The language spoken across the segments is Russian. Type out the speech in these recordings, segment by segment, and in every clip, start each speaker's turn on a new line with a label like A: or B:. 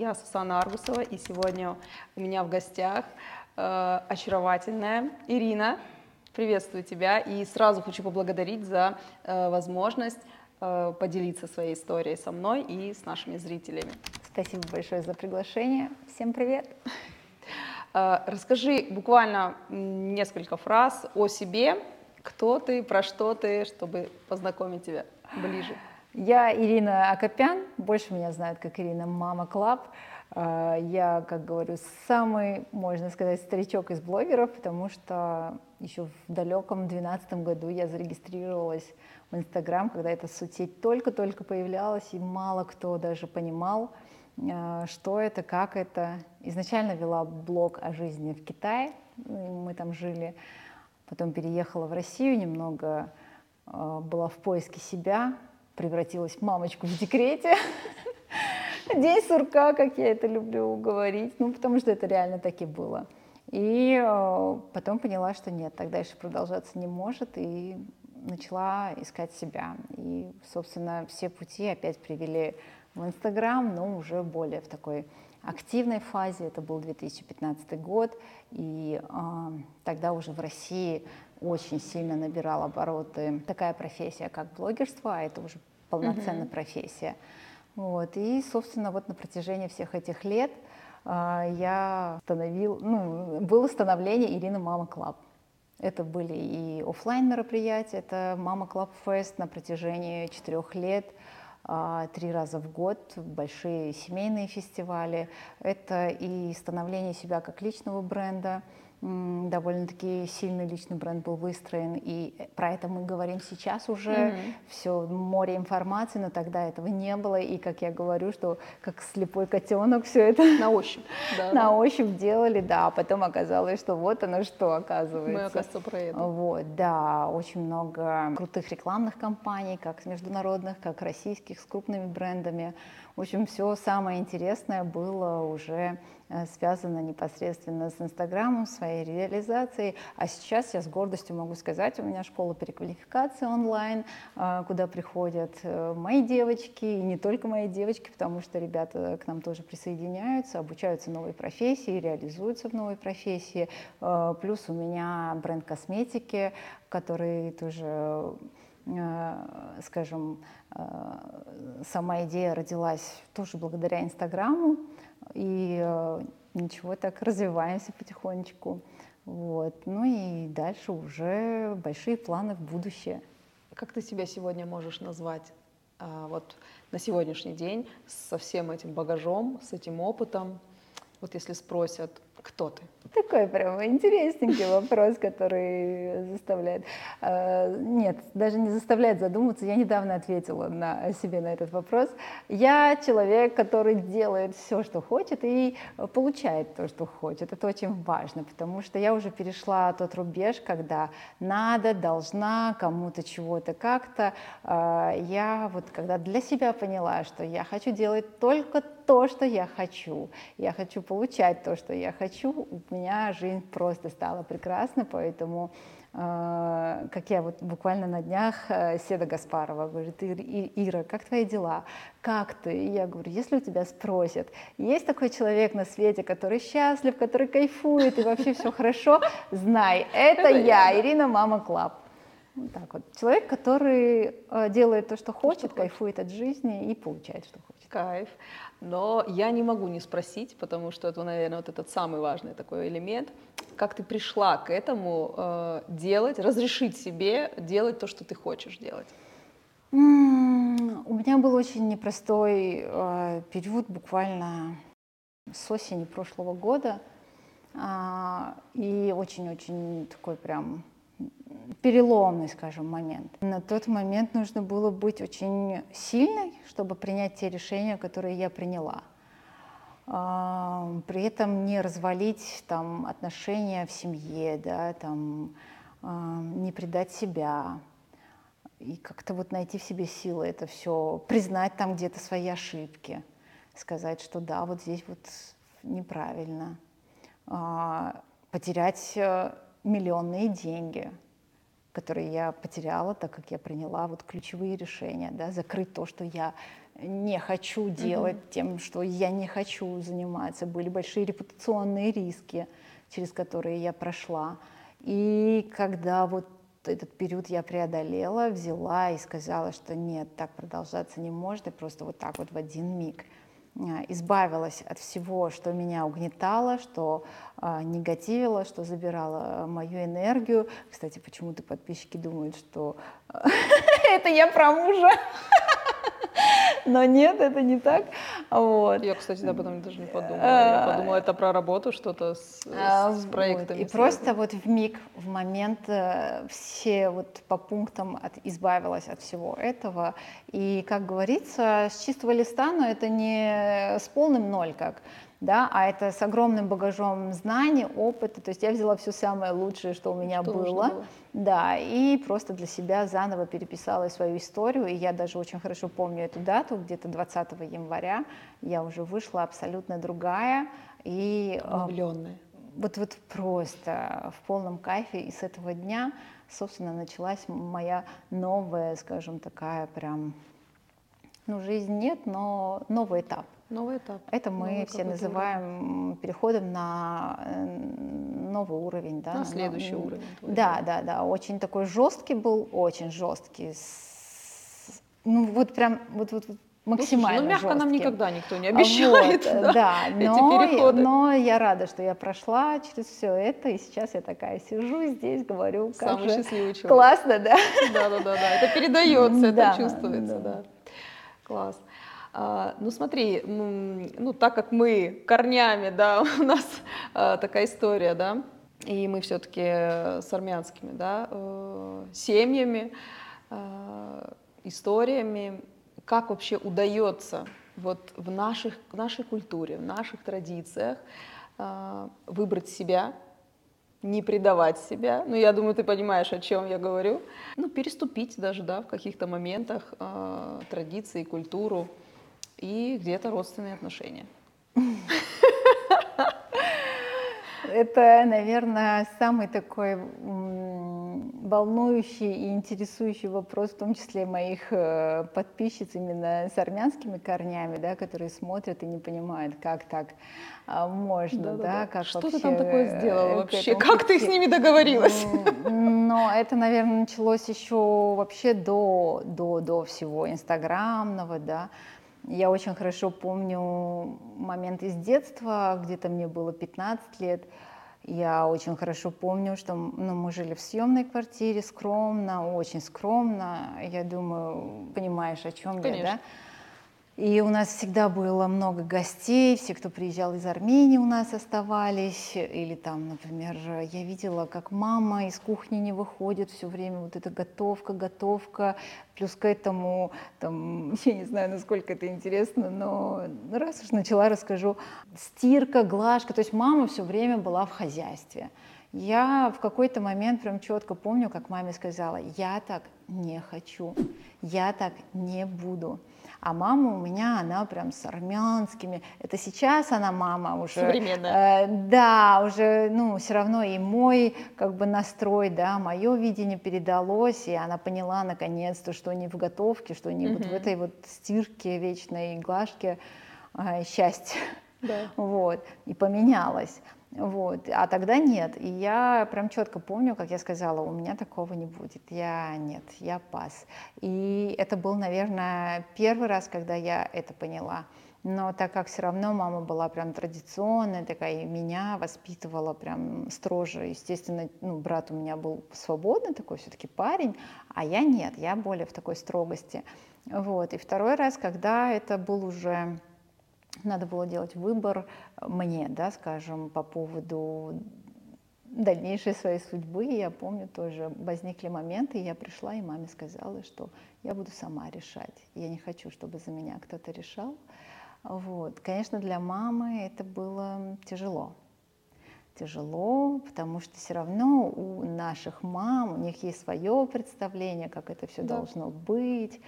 A: Я Сусана Аргусова, и сегодня у меня в гостях э, очаровательная Ирина. Приветствую тебя, и сразу хочу поблагодарить за э, возможность э, поделиться своей историей со мной и с нашими зрителями.
B: Спасибо большое за приглашение. Всем привет.
A: Э, расскажи буквально несколько фраз о себе, кто ты, про что ты, чтобы познакомить тебя ближе.
B: Я Ирина Акопян, больше меня знают как Ирина Mama Club. А, я, как говорю, самый, можно сказать, старичок из блогеров, потому что еще в далеком 2012 году я зарегистрировалась в Инстаграм, когда эта соцсеть только-только появлялась, и мало кто даже понимал, а, что это, как это. Изначально вела блог о жизни в Китае, мы там жили, потом переехала в Россию, немного а, была в поиске себя, превратилась мамочку в декрете. День сурка, как я это люблю говорить, ну, потому что это реально так и было. И э, потом поняла, что нет, так дальше продолжаться не может, и начала искать себя. И, собственно, все пути опять привели в Инстаграм, но уже более в такой активной фазе. Это был 2015 год, и э, тогда уже в России очень сильно набирал обороты такая профессия, как блогерство, а это уже полноценная mm-hmm. профессия. Вот. И, собственно, вот на протяжении всех этих лет э, я становил, ну, было становление Ирина Mama Club. Это были и офлайн мероприятия, это Mama Club Fest на протяжении четырех лет, э, три раза в год, большие семейные фестивали. Это и становление себя как личного бренда, довольно-таки сильный личный бренд был выстроен, и про это мы говорим сейчас уже, mm-hmm. все море информации, но тогда этого не было, и как я говорю, что как слепой котенок все это
A: на ощупь,
B: да, на ощупь делали, да, а потом оказалось, что вот оно что оказывается.
A: Мы, оказывается, про это.
B: Вот, да, очень много крутых рекламных кампаний, как международных, как российских, с крупными брендами, в общем, все самое интересное было уже э, связано непосредственно с Инстаграмом, своей реализацией. А сейчас я с гордостью могу сказать, у меня школа переквалификации онлайн, э, куда приходят э, мои девочки, и не только мои девочки, потому что ребята к нам тоже присоединяются, обучаются новой профессии, реализуются в новой профессии. Плюс у меня бренд косметики, который тоже скажем, сама идея родилась тоже благодаря Инстаграму, и э, ничего, так развиваемся потихонечку. Вот. Ну и дальше уже большие планы в будущее.
A: Как ты себя сегодня можешь назвать? А, вот на сегодняшний день со всем этим багажом, с этим опытом, вот если спросят, кто ты?
B: Такой прям интересненький вопрос, который заставляет... Э, нет, даже не заставляет задуматься. Я недавно ответила на себе на этот вопрос. Я человек, который делает все, что хочет, и получает то, что хочет. Это очень важно, потому что я уже перешла тот рубеж, когда надо, должна, кому-то чего-то как-то. Э, я вот когда для себя поняла, что я хочу делать только то, что я хочу, я хочу получать то, что я хочу, у меня жизнь просто стала прекрасна, поэтому э, как я вот буквально на днях э, Седа Гаспарова говорит, Ира, как твои дела? Как ты? И я говорю, если у тебя спросят, есть такой человек на свете, который счастлив, который кайфует и вообще все хорошо, знай, это я, Ирина Mama Club. Вот так вот. Человек, который э, делает то, что хочет, что кайфует хочет. от жизни и получает, что хочет.
A: Кайф. Но я не могу не спросить, потому что это, наверное, вот этот самый важный такой элемент. Как ты пришла к этому э, делать, разрешить себе делать то, что ты хочешь делать?
B: У меня был очень непростой э, период, буквально с осени прошлого года. Э, и очень-очень такой прям переломный, скажем, момент. На тот момент нужно было быть очень сильной, чтобы принять те решения, которые я приняла. А, при этом не развалить там, отношения в семье, да, там, а, не предать себя, и как-то вот найти в себе силы это все, признать там где-то свои ошибки, сказать, что да, вот здесь вот неправильно, а, потерять э, миллионные деньги – которые я потеряла, так как я приняла вот ключевые решения, да, закрыть то, что я не хочу делать, mm-hmm. тем, что я не хочу заниматься. Были большие репутационные риски, через которые я прошла. И когда вот этот период я преодолела, взяла и сказала, что нет, так продолжаться не может, и просто вот так вот в один миг избавилась от всего, что меня угнетало, что э, негативило, что забирало мою энергию. Кстати, почему-то подписчики думают, что это я про мужа. Но нет, это не так. Вот.
A: Я, кстати, об этом даже не подумала. Я а, подумала, это про работу, что-то с, а, с проектами.
B: Вот. И просто вот в миг, в момент э, все вот по пунктам от, избавилась от всего этого. И, как говорится, с чистого листа, но это не с полным ноль как да, а это с огромным багажом знаний, опыта, то есть я взяла все самое лучшее, что у меня что было, было, да, и просто для себя заново переписала свою историю, и я даже очень хорошо помню эту дату, где-то 20 января. Я уже вышла абсолютно другая, и...
A: А, Влюбленная.
B: Вот, вот просто в полном кайфе, и с этого дня, собственно, началась моя новая, скажем, такая прям, ну, жизнь. Нет, но новый этап.
A: Новый этап.
B: Это мы
A: новый
B: все называем уровень. переходом на э, новый уровень. Да?
A: На следующий на, уровень.
B: Да, да, да. Очень такой жесткий был, очень жесткий. С, ну вот прям, вот, вот, максимально
A: ну, мягко
B: жесткий.
A: нам никогда никто не обещает. Вот,
B: да, да но, но я рада, что я прошла через все это, и сейчас я такая сижу здесь, говорю,
A: как Самый же счастливый человек.
B: классно, да?
A: Да, да, да, да. Это передается, это чувствуется, да. Класс. А, ну смотри, ну так как мы корнями, да, у нас а, такая история, да, и мы все-таки с армянскими, да, э, семьями, а, историями, как вообще удается вот в наших, в нашей культуре, в наших традициях выбрать себя, не предавать себя. Ну, я думаю, ты понимаешь, о чем я говорю. Ну, переступить даже, да, в каких-то моментах э, традиции, культуру и где-то родственные отношения.
B: Это, наверное, самый такой волнующий и интересующий вопрос, в том числе моих э, подписчиц именно с армянскими корнями, да, которые смотрят и не понимают, как так а, можно, да, да, да. как
A: Что ты там такое сделала вообще? Как ты с ними договорилась?
B: Но это, наверное, началось еще вообще до, до, до всего инстаграмного, да, я очень хорошо помню момент из детства, где-то мне было 15 лет. Я очень хорошо помню, что ну, мы жили в съемной квартире, скромно, очень скромно. Я думаю, понимаешь, о чем
A: Конечно.
B: я, да? И у нас всегда было много гостей, все, кто приезжал из Армении, у нас оставались. Или там, например, я видела, как мама из кухни не выходит все время, вот эта готовка, готовка. Плюс к этому, там, я не знаю, насколько это интересно, но раз уж начала, расскажу. Стирка, глажка, то есть мама все время была в хозяйстве. Я в какой-то момент прям четко помню, как маме сказала, я так не хочу, я так не буду. А мама у меня, она прям с армянскими. Это сейчас она мама уже.
A: Современная.
B: Э, да, уже, ну, все равно и мой как бы настрой, да, мое видение передалось, и она поняла наконец-то, что не в готовке, что не угу. вот в этой вот стирке вечной глажке э, счастье.
A: Да.
B: Вот, и поменялась. Вот. А тогда нет. И я прям четко помню, как я сказала, у меня такого не будет. Я нет, я пас. И это был, наверное, первый раз, когда я это поняла. Но так как все равно мама была прям традиционная, такая и меня воспитывала прям строже. Естественно, ну, брат у меня был свободный такой все-таки парень, а я нет, я более в такой строгости. Вот. И второй раз, когда это был уже надо было делать выбор мне, да, скажем, по поводу дальнейшей своей судьбы. Я помню тоже возникли моменты, я пришла и маме сказала, что я буду сама решать. Я не хочу, чтобы за меня кто-то решал. Вот. Конечно, для мамы это было тяжело. Тяжело, потому что все равно у наших мам, у них есть свое представление, как это все да. должно быть.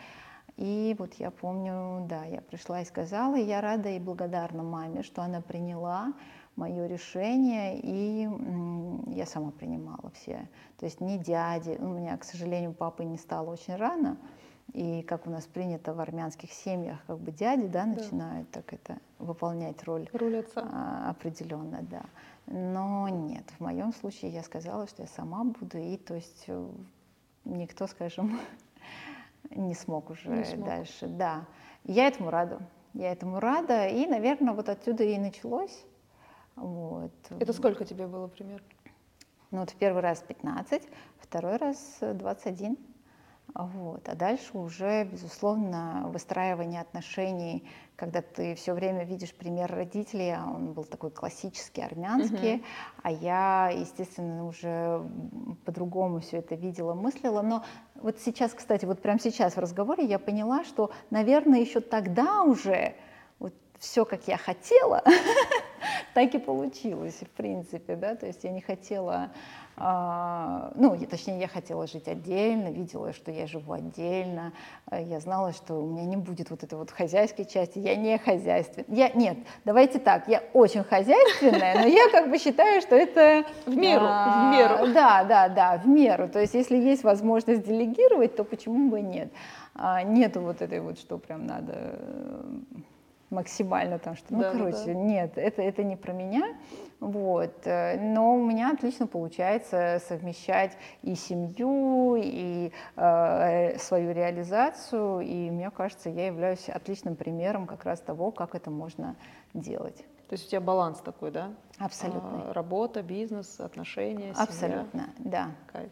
B: И вот я помню, да, я пришла и сказала, и я рада и благодарна маме, что она приняла мое решение, и я сама принимала все. То есть не дяди, у меня, к сожалению, папы не стало очень рано, И как у нас принято в армянских семьях, как бы дяди, да, начинают да. так это выполнять роль,
A: роль отца.
B: А, определенно, да. Но нет, в моем случае я сказала, что я сама буду, и то есть э, никто, скажем, не смог уже не смог. дальше. Да, я этому рада. Я этому рада, и, наверное, вот отсюда и началось. Вот.
A: Это сколько тебе было примерно?
B: Ну вот в первый раз 15, второй раз 21. Вот. А дальше уже, безусловно, выстраивание отношений, когда ты все время видишь пример родителей, а он был такой классический, армянский, uh-huh. а я, естественно, уже по-другому все это видела, мыслила. Но вот сейчас, кстати, вот прямо сейчас в разговоре я поняла, что, наверное, еще тогда уже вот все, как я хотела, так и получилось, в принципе, да, то есть я не хотела ну, точнее, я хотела жить отдельно, видела, что я живу отдельно, э, я знала, что у меня не будет вот этой вот хозяйской части, я не хозяйственная. Я, нет, давайте так, я очень хозяйственная, но я как бы считаю, что это...
A: В меру, а, в меру.
B: Да, да, да, в меру. То есть если есть возможность делегировать, то почему бы нет? А, нету вот этой вот, что прям надо максимально там, что, ну, да, короче, да. нет, это, это не про меня, вот, э, но у меня отлично получается совмещать и семью, и э, свою реализацию, и мне кажется, я являюсь отличным примером как раз того, как это можно делать.
A: То есть у тебя баланс такой, да?
B: Абсолютно.
A: А, работа, бизнес, отношения,
B: семья. Абсолютно, да.
A: Кайф.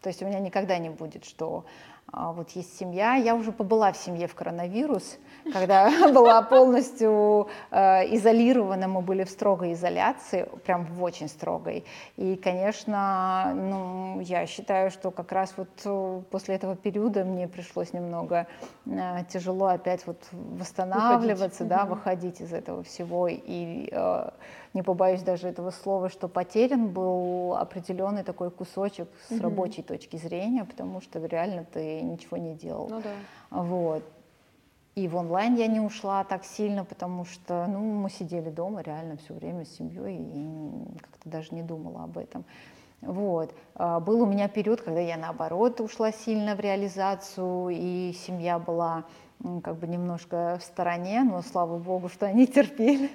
B: То есть у меня никогда не будет, что вот есть семья. Я уже побыла в семье в коронавирус, когда была полностью э, изолирована, мы были в строгой изоляции, прям в очень строгой. И, конечно, ну, я считаю, что как раз вот э, после этого периода мне пришлось немного э, тяжело опять вот восстанавливаться, выходить. да, выходить из этого всего. И не побоюсь даже этого слова, что потерян был определенный такой кусочек с угу. рабочей точки зрения, потому что реально ты ничего не делал.
A: Ну да.
B: Вот. И в онлайн я не ушла так сильно, потому что ну, мы сидели дома реально все время с семьей и как-то даже не думала об этом. Вот. А, был у меня период, когда я наоборот ушла сильно в реализацию, и семья была как бы немножко в стороне, но слава богу, что они терпели.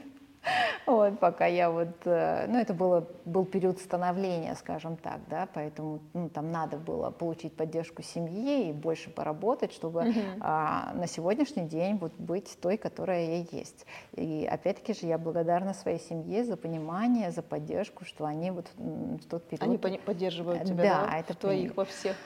B: Вот, пока я вот, э, ну, это было, был период становления, скажем так, да, поэтому, ну, там надо было получить поддержку семьи и больше поработать, чтобы uh-huh. а, на сегодняшний день вот быть той, которая я есть. И опять-таки же я благодарна своей семье за понимание, за поддержку, что они вот в тот период...
A: Они поддерживают тебя, да, да это твоих во всех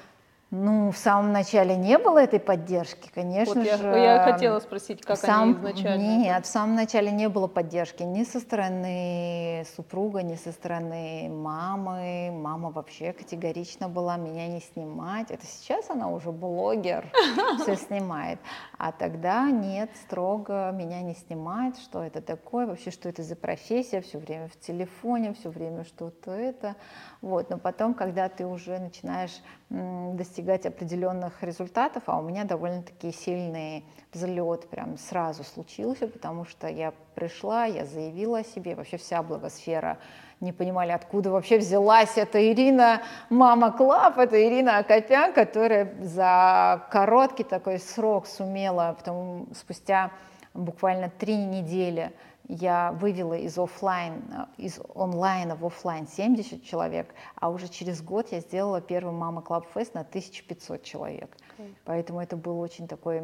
B: ну, в самом начале не было этой поддержки, конечно вот
A: же. Я, я хотела спросить, как сам, они изначально.
B: Нет, в самом начале не было поддержки ни со стороны супруга, ни со стороны мамы. Мама вообще категорично была меня не снимать. Это сейчас она уже блогер, все снимает. А тогда нет, строго меня не снимать, что это такое, вообще, что это за профессия, все время в телефоне, все время что-то это. Вот. Но потом, когда ты уже начинаешь достигать определенных результатов, а у меня довольно-таки сильный взлет прям сразу случился, потому что я пришла, я заявила о себе, вообще вся блогосфера не понимали, откуда вообще взялась эта Ирина, Mama Club, это Ирина Акопян, которая за короткий такой срок сумела, потом спустя буквально три недели я вывела из офлайн, э, из онлайна в офлайн 70 человек, а уже через год я сделала первый Mama Club Fest на 1500 человек. Okay. Поэтому это был очень такой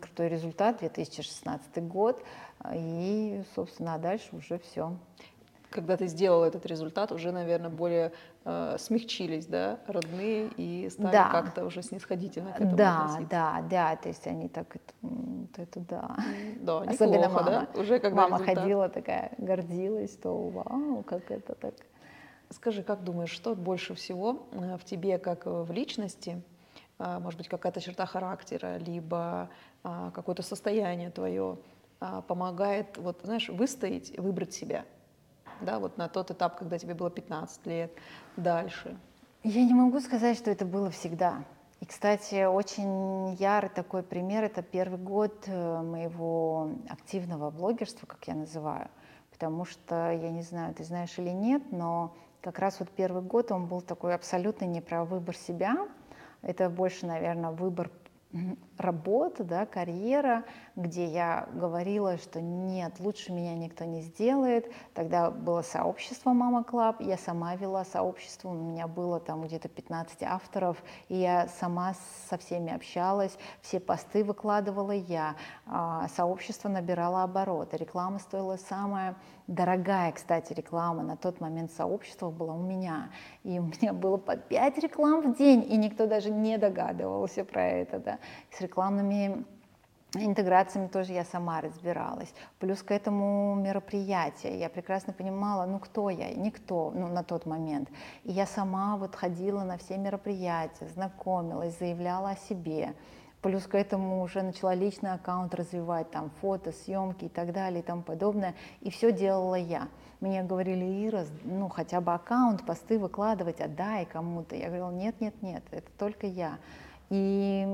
B: крутой результат, 2016 год, и, собственно, а дальше уже все
A: когда ты сделал этот результат, уже, наверное, более э, смягчились, да, родные и стали да. как-то уже снисходительно к этому
B: Да,
A: относиться.
B: да, да, то есть они так, это, это да.
A: Да, Особенно
B: мама.
A: Да? Уже когда
B: мама результат. ходила такая, гордилась, что вау, как это так.
A: Скажи, как думаешь, что больше всего э, в тебе, как в личности, э, может быть, какая-то черта характера, либо э, какое-то состояние твое помогает, вот, знаешь, выстоять, выбрать себя? Да, вот на тот этап, когда тебе было 15 лет, дальше?
B: Я не могу сказать, что это было всегда. И, кстати, очень ярый такой пример – это первый год э, моего активного блогерства, как я называю. Потому что, я не знаю, ты знаешь или нет, но как раз вот первый год он был такой абсолютно не про выбор себя. Это больше, наверное, выбор работа, да, карьера, где я говорила, что нет, лучше меня никто не сделает. Тогда было сообщество Mama Club, я сама вела сообщество, у меня было там где-то 15 авторов, и я сама со всеми общалась, все посты выкладывала я, а, сообщество набирало обороты, реклама стоила самая дорогая, кстати, реклама. На тот момент сообщества была у меня, и у меня было по 5 реклам в день, и никто даже не догадывался про это, да, с рекламными интеграциями тоже я сама разбиралась. Плюс к этому мероприятие. Я прекрасно понимала, ну кто я? Никто, ну на тот момент. И я сама вот ходила на все мероприятия, знакомилась, заявляла о себе. Плюс к этому уже начала личный аккаунт развивать, там фото, съемки и так далее и тому подобное. И все делала я. Мне говорили, Ира, ну хотя бы аккаунт, посты выкладывать, отдай кому-то. Я говорила, нет, нет, нет, это только я. И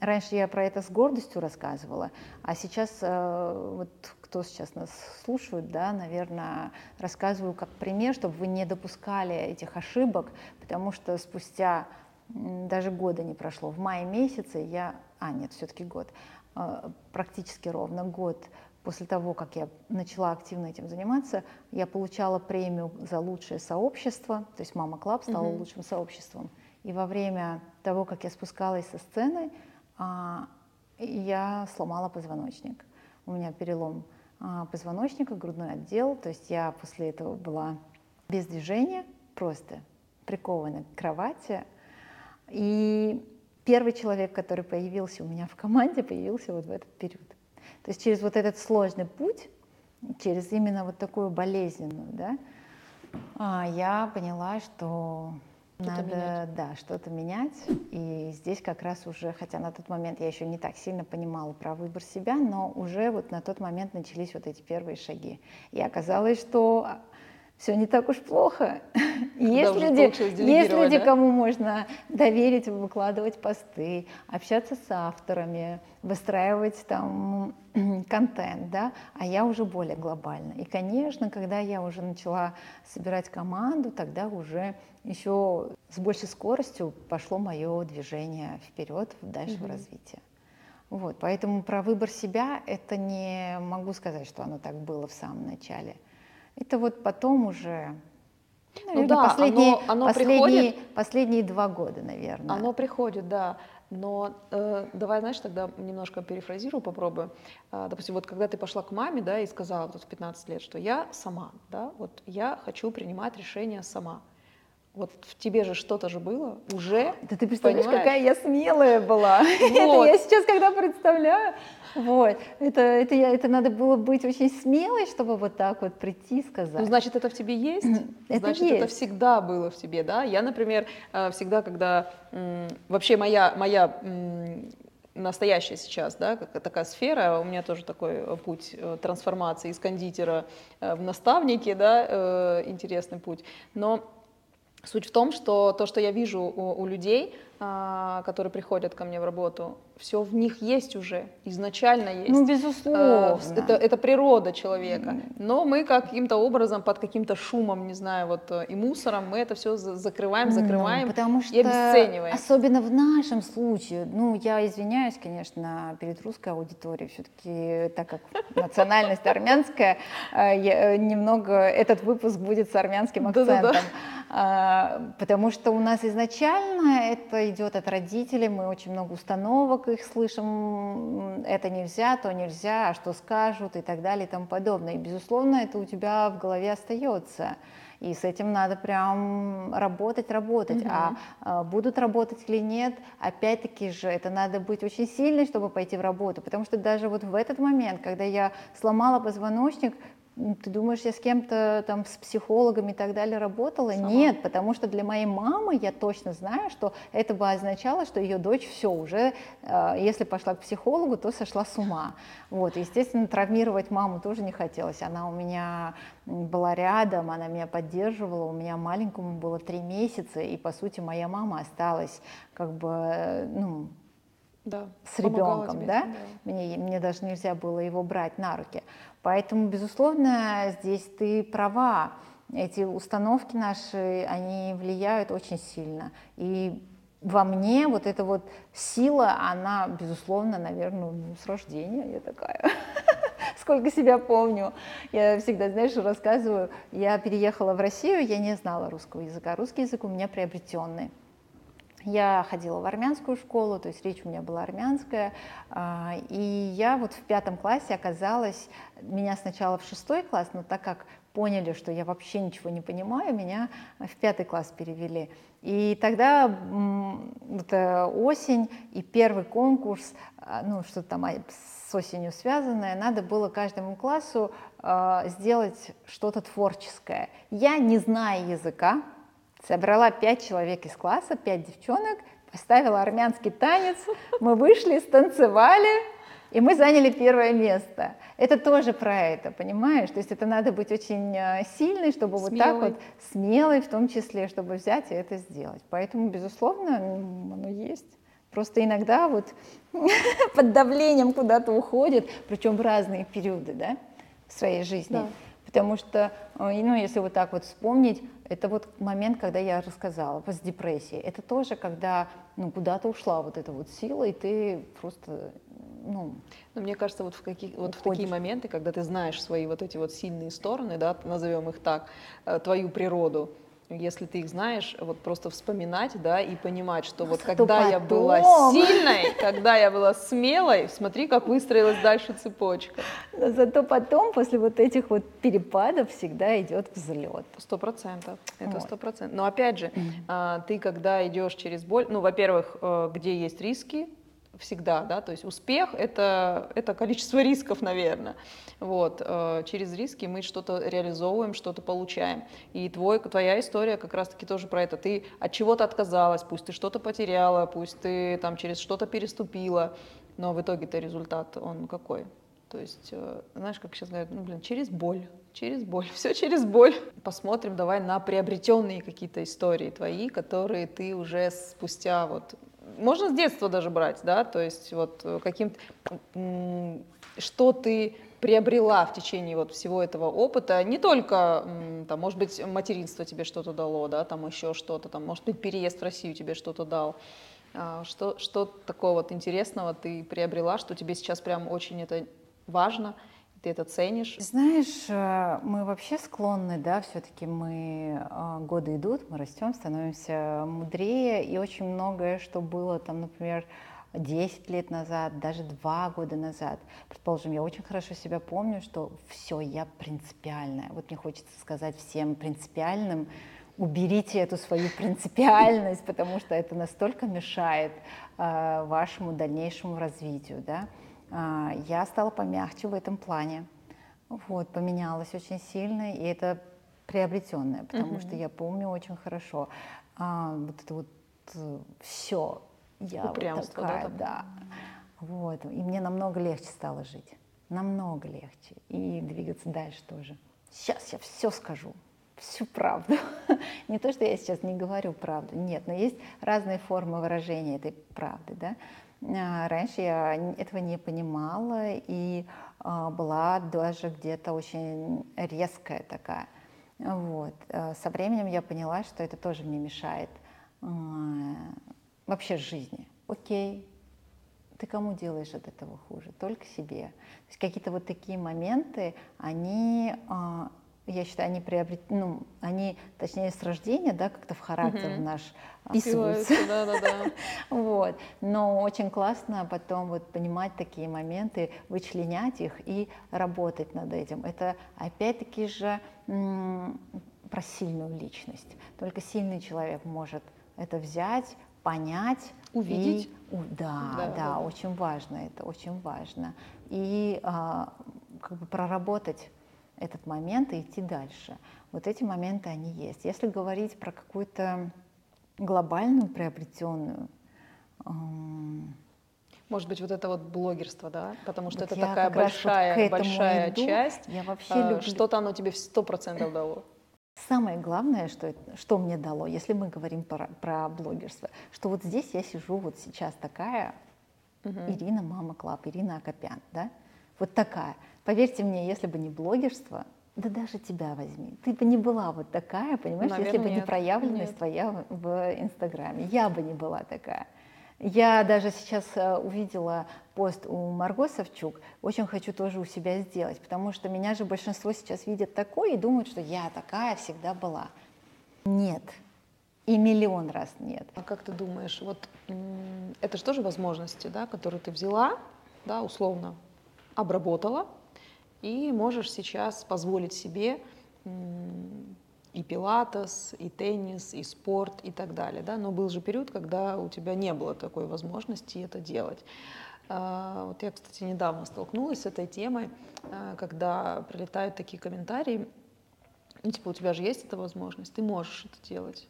B: раньше я про это с гордостью рассказывала, а сейчас э, вот кто сейчас нас слушает, да, наверное, рассказываю как пример, чтобы вы не допускали этих ошибок, потому что спустя даже года не прошло, в мае месяце я, а нет, все-таки год, э, практически ровно год после того, как я начала активно этим заниматься, я получала премию за лучшее сообщество, то есть Mama Club стала угу. лучшим сообществом. И во время того, как я спускалась со сцены, а, я сломала позвоночник. У меня перелом а, позвоночника, грудной отдел, то есть я после этого была без движения, просто прикована к кровати. И первый человек, который появился у меня в команде, появился вот в этот период. То есть через вот этот сложный путь, через именно вот такую болезненную, да, а, я поняла, что надо, менять. да, что-то менять. И здесь как раз уже, хотя на тот момент я еще не так сильно понимала про выбор себя, но уже вот на тот момент начались вот эти первые шаги. И оказалось, что все не так уж плохо. Есть люди, есть люди, да? кому можно доверить выкладывать посты, общаться с авторами, выстраивать там контент, да, а я уже более глобально. И, конечно, когда я уже начала собирать команду, тогда уже еще с большей скоростью пошло мое движение вперед, дальше угу. в развитие. Вот, поэтому про выбор себя это не могу сказать, что оно так было в самом начале. Это вот потом уже, наверное, ну да, последние, оно, оно последние, приходит, последние два года, наверное.
A: Оно приходит, да. Но э, давай, знаешь, тогда немножко перефразирую, попробую. Э, допустим, вот когда ты пошла к маме, да, и сказала тут в 15 лет, что я сама, да, вот я хочу принимать решения сама. Вот в тебе же что-то же было уже.
B: Да ты представляешь, понимаешь? какая я смелая была. Вот. это я сейчас, когда представляю, вот, это, это, я, это надо было быть очень смелой, чтобы вот так вот прийти и сказать.
A: Ну, значит, это в тебе есть? Это значит, есть. это всегда было в тебе, да? Я, например, э, всегда, когда вообще моя, моя настоящая сейчас, да, такая сфера, у меня тоже такой э, путь э, трансформации из кондитера в наставники, да, интересный путь, но Суть в том, что то, что я вижу у, у людей, а, которые приходят ко мне в работу, все в них есть уже, изначально есть.
B: Ну, безусловно.
A: А, это, это природа человека. Но мы каким-то образом, под каким-то шумом, не знаю, вот э, и мусором, мы это все закрываем, закрываем
B: ну, потому что
A: и обесцениваем.
B: Особенно в нашем случае, ну, я извиняюсь, конечно, перед русской аудиторией, все-таки, так как национальность армянская, э, немного этот выпуск будет с армянским акцентом. А, потому что у нас изначально это идет от родителей, мы очень много установок их слышим, это нельзя, то нельзя, а что скажут и так далее и тому подобное. И, безусловно, это у тебя в голове остается. И с этим надо прям работать, работать. Угу. А, а будут работать или нет, опять-таки же, это надо быть очень сильной, чтобы пойти в работу. Потому что даже вот в этот момент, когда я сломала позвоночник, ты думаешь, я с кем-то там, с психологами и так далее работала? Сама. Нет, потому что для моей мамы я точно знаю, что это бы означало, что ее дочь все уже, э, если пошла к психологу, то сошла с ума. Вот, естественно, травмировать маму тоже не хотелось. Она у меня была рядом, она меня поддерживала, у меня маленькому было три месяца, и, по сути, моя мама осталась как бы, э, ну, да, с ребенком, да? да. Мне, мне даже нельзя было его брать на руки. Поэтому, безусловно, здесь ты права. Эти установки наши, они влияют очень сильно. И во мне вот эта вот сила, она, безусловно, наверное, ну, с рождения я такая. Сколько себя помню. Я всегда, знаешь, рассказываю, я переехала в Россию, я не знала русского языка. Русский язык у меня приобретенный. Я ходила в армянскую школу, то есть речь у меня была армянская, а, и я вот в пятом классе оказалась, меня сначала в шестой класс, но так как поняли, что я вообще ничего не понимаю, меня в пятый класс перевели. И тогда вот осень и первый конкурс, а, ну что-то там с осенью связанное, надо было каждому классу а, сделать что-то творческое. Я, не зная языка, Собрала пять человек из класса, пять девчонок, поставила армянский танец, мы вышли, станцевали, и мы заняли первое место. Это тоже про это, понимаешь? То есть это надо быть очень э, сильной, чтобы смелой. вот так вот, смелой в том числе, чтобы взять и это сделать. Поэтому, безусловно, оно есть. Просто иногда вот под давлением куда-то уходит, причем в разные периоды, да, в своей жизни. Да. Потому что, э, ну, если вот так вот вспомнить, это вот момент, когда я рассказала, с депрессией. Это тоже, когда ну, куда-то ушла вот эта вот сила, и ты просто ну,
A: Но мне кажется, вот в, каких, вот в такие моменты, когда ты знаешь свои вот эти вот сильные стороны, да, назовем их так, э, твою природу, если ты их знаешь, вот просто вспоминать, да, и понимать, что вот Зато когда потом... я была сильной, когда я была смелой, смотри, как выстроилась дальше цепочка.
B: Но зато потом, после вот этих вот перепадов, всегда идет взлет.
A: Сто процентов, это сто процентов. Но опять же, mm-hmm. ты когда идешь через боль, ну, во-первых, э, где есть риски, всегда, да, то есть успех это, это количество рисков, наверное. Вот, э, через риски мы что-то реализовываем, что-то получаем. И твой, твоя история как раз-таки тоже про это. Ты от чего-то отказалась, пусть ты что-то потеряла, пусть ты там через что-то переступила, но в итоге-то результат, он какой? То есть, э, знаешь, как сейчас говорят, ну, блин, через боль, через боль, все через боль. Посмотрим давай на приобретенные какие-то истории твои, которые ты уже спустя вот можно с детства даже брать, да, то есть вот э, каким-то, что ты приобрела в течение вот всего этого опыта, не только, там, может быть, материнство тебе что-то дало, да, там еще что-то, там, может быть, переезд в Россию тебе что-то дал, а, что, что такого вот интересного ты приобрела, что тебе сейчас прям очень это важно, ты это ценишь?
B: Знаешь, э, мы вообще склонны, да, все-таки мы, э, годы идут, мы растем, становимся мудрее, и очень многое, что было там, например, 10 лет назад, даже 2 года назад. Предположим, я очень хорошо себя помню, что все, я принципиальная. Вот мне хочется сказать всем принципиальным, уберите эту свою принципиальность, потому что это настолько мешает э, вашему дальнейшему развитию, да. А, я стала помягче в этом плане. Вот, поменялась очень сильно, и это приобретенное, потому mm-hmm. что я помню очень хорошо а, вот это вот э, все. Я Упрямство, вот такая, да, да. Вот, и мне намного легче стало жить, намного легче, и двигаться дальше тоже. Сейчас я все скажу, всю правду. не то, что я сейчас не говорю правду, нет, но есть разные формы выражения этой правды, да. А, раньше я этого не понимала и а, была даже где-то очень резкая такая. Вот. А, со временем я поняла, что это тоже мне мешает вообще жизни. Окей, ты кому делаешь от этого хуже? Только себе. То есть какие-то вот такие моменты, они я считаю, они приобрет, ну, они, точнее, с рождения, да, как-то в характер угу. наш вписываются.
A: Да, да, да.
B: вот. Но очень классно потом вот понимать такие моменты, вычленять их и работать над этим. Это опять-таки же про сильную личность. Только сильный человек может это взять, понять,
A: увидеть.
B: И, да, да, да, да, очень важно это, очень важно. И а, как бы проработать этот момент и идти дальше. Вот эти моменты, они есть. Если говорить про какую-то глобальную, приобретенную,
A: может быть, вот это вот блогерство, да? Потому что вот это такая большая, вот большая иду. часть.
B: Я вообще а, люблю...
A: Что-то оно тебе сто процентов дало.
B: Самое главное, что, что мне дало, если мы говорим про, про блогерство, что вот здесь я сижу вот сейчас такая, угу. Ирина Mama Club, Ирина Акопян, да? Вот такая. Поверьте мне, если бы не блогерство, да даже тебя возьми. Ты бы не была вот такая, понимаешь,
A: Наверное,
B: если бы не
A: нет.
B: проявленность
A: Нет.
B: твоя в Инстаграме. Я бы не была такая. Я даже сейчас э, увидела пост у Марго Савчук, очень хочу тоже у себя сделать, потому что меня же большинство сейчас видят такой и думают, что я такая всегда была. Нет. И миллион раз нет.
A: А как ты думаешь, вот это же тоже возможности, да, которые ты взяла, да, условно обработала, и можешь сейчас позволить себе и пилатес, и теннис, и спорт, и так далее, да, но был же период, когда у тебя не было такой возможности это делать. А, Вот я, кстати, недавно столкнулась с этой темой, а, когда прилетают такие комментарии, ну, типа, у тебя же есть эта возможность, ты можешь это делать.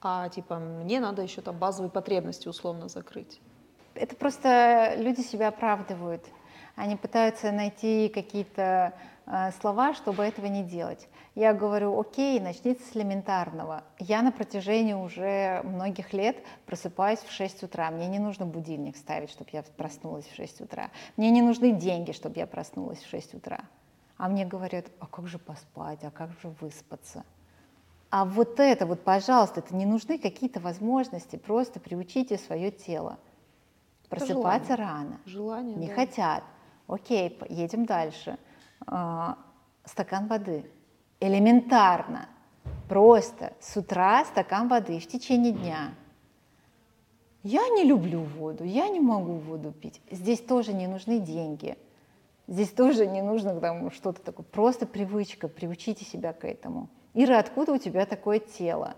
A: А типа мне надо еще там базовые потребности условно закрыть.
B: Это просто люди себя оправдывают. Они пытаются найти какие-то э, слова, чтобы этого не делать. Я говорю, окей, начните с элементарного. Я на протяжении уже многих лет просыпаюсь в 6 утра. Мне не нужно будильник ставить, чтобы я проснулась в 6 утра. Мне не нужны деньги, чтобы я проснулась в 6 утра. А мне говорят, а как же поспать, а как же выспаться? А вот это вот, пожалуйста, это не нужны какие-то возможности, просто приучите свое тело. Просыпаться рано.
A: Желание.
B: Не
A: да.
B: хотят. Окей, едем дальше. А, стакан воды. Элементарно. Просто с утра стакан воды в течение дня. Я не люблю воду, я не могу воду пить. Здесь тоже не нужны деньги. Здесь тоже не нужно там что-то такое. Просто привычка, приучите себя к этому. Ира, откуда у тебя такое тело?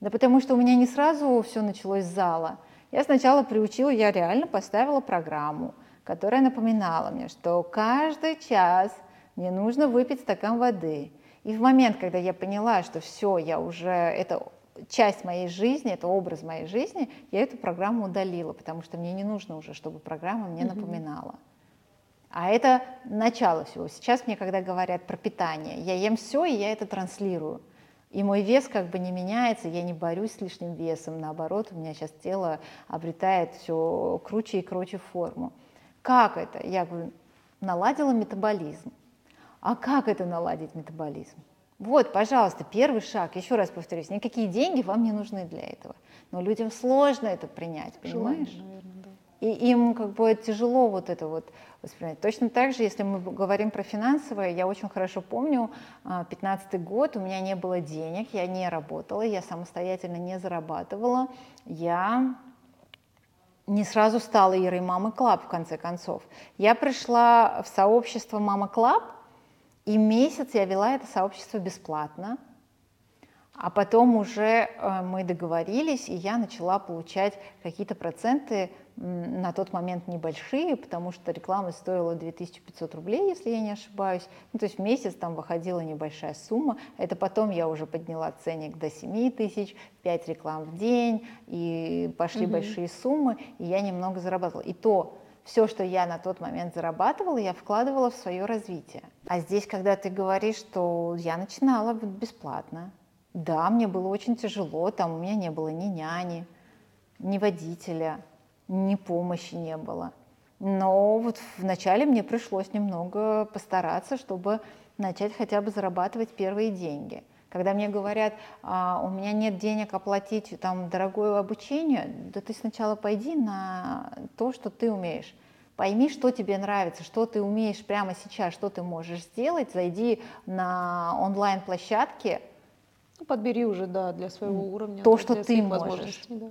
B: Да потому что у меня не сразу все началось с зала. Я сначала приучила, я реально поставила программу, которая напоминала мне, что каждый час мне нужно выпить стакан воды. И в момент, когда я поняла, что все, я уже, это часть моей жизни, это образ моей жизни, я эту программу удалила, потому что мне не нужно уже, чтобы программа мне напоминала. А это начало всего. Сейчас мне, когда говорят про питание, я ем все, и я это транслирую. И мой вес как бы не меняется, я не борюсь с лишним весом, наоборот, у меня сейчас тело обретает все круче и круче форму. Как это? Я говорю, наладила метаболизм. А как это наладить метаболизм? Вот, пожалуйста, первый шаг, еще раз повторюсь, никакие деньги вам не нужны для этого. Но людям сложно это принять,
A: Желание,
B: понимаешь?
A: наверное, да.
B: И им как бы тяжело вот это вот воспринять. Точно так же, если мы говорим про финансовое, я очень хорошо помню, 15 год, у меня не было денег, я не работала, я самостоятельно не зарабатывала, я не сразу стала Ирой Mama Club, в конце концов. Я пришла в сообщество Mama Club, и месяц я вела это сообщество бесплатно. А потом уже э, мы договорились, и я начала получать какие-то проценты, на тот момент небольшие, потому что реклама стоила 2500 рублей, если я не ошибаюсь. Ну, то есть в месяц там выходила небольшая сумма. Это потом я уже подняла ценник до 7 тысяч, 5 реклам в день, и пошли
A: Мгм.
B: большие суммы, и я немного зарабатывала. И то, все, что я на тот момент зарабатывала, я вкладывала в свое развитие. А здесь, когда ты говоришь, что я начинала бесплатно, да, мне было очень тяжело, там у меня не было ни няни, ни водителя, ни помощи не было. Но вот вначале мне пришлось немного постараться, чтобы начать хотя бы зарабатывать первые деньги. Когда мне говорят, «А, у меня нет денег оплатить там дорогое обучение, да ты сначала пойди на то, что ты умеешь. Пойми, что тебе нравится, что ты умеешь прямо сейчас, что ты можешь сделать. Зайди на онлайн-площадки,
A: Ну, подбери уже, да, для своего уровня.
B: то, что ты можешь.
A: да.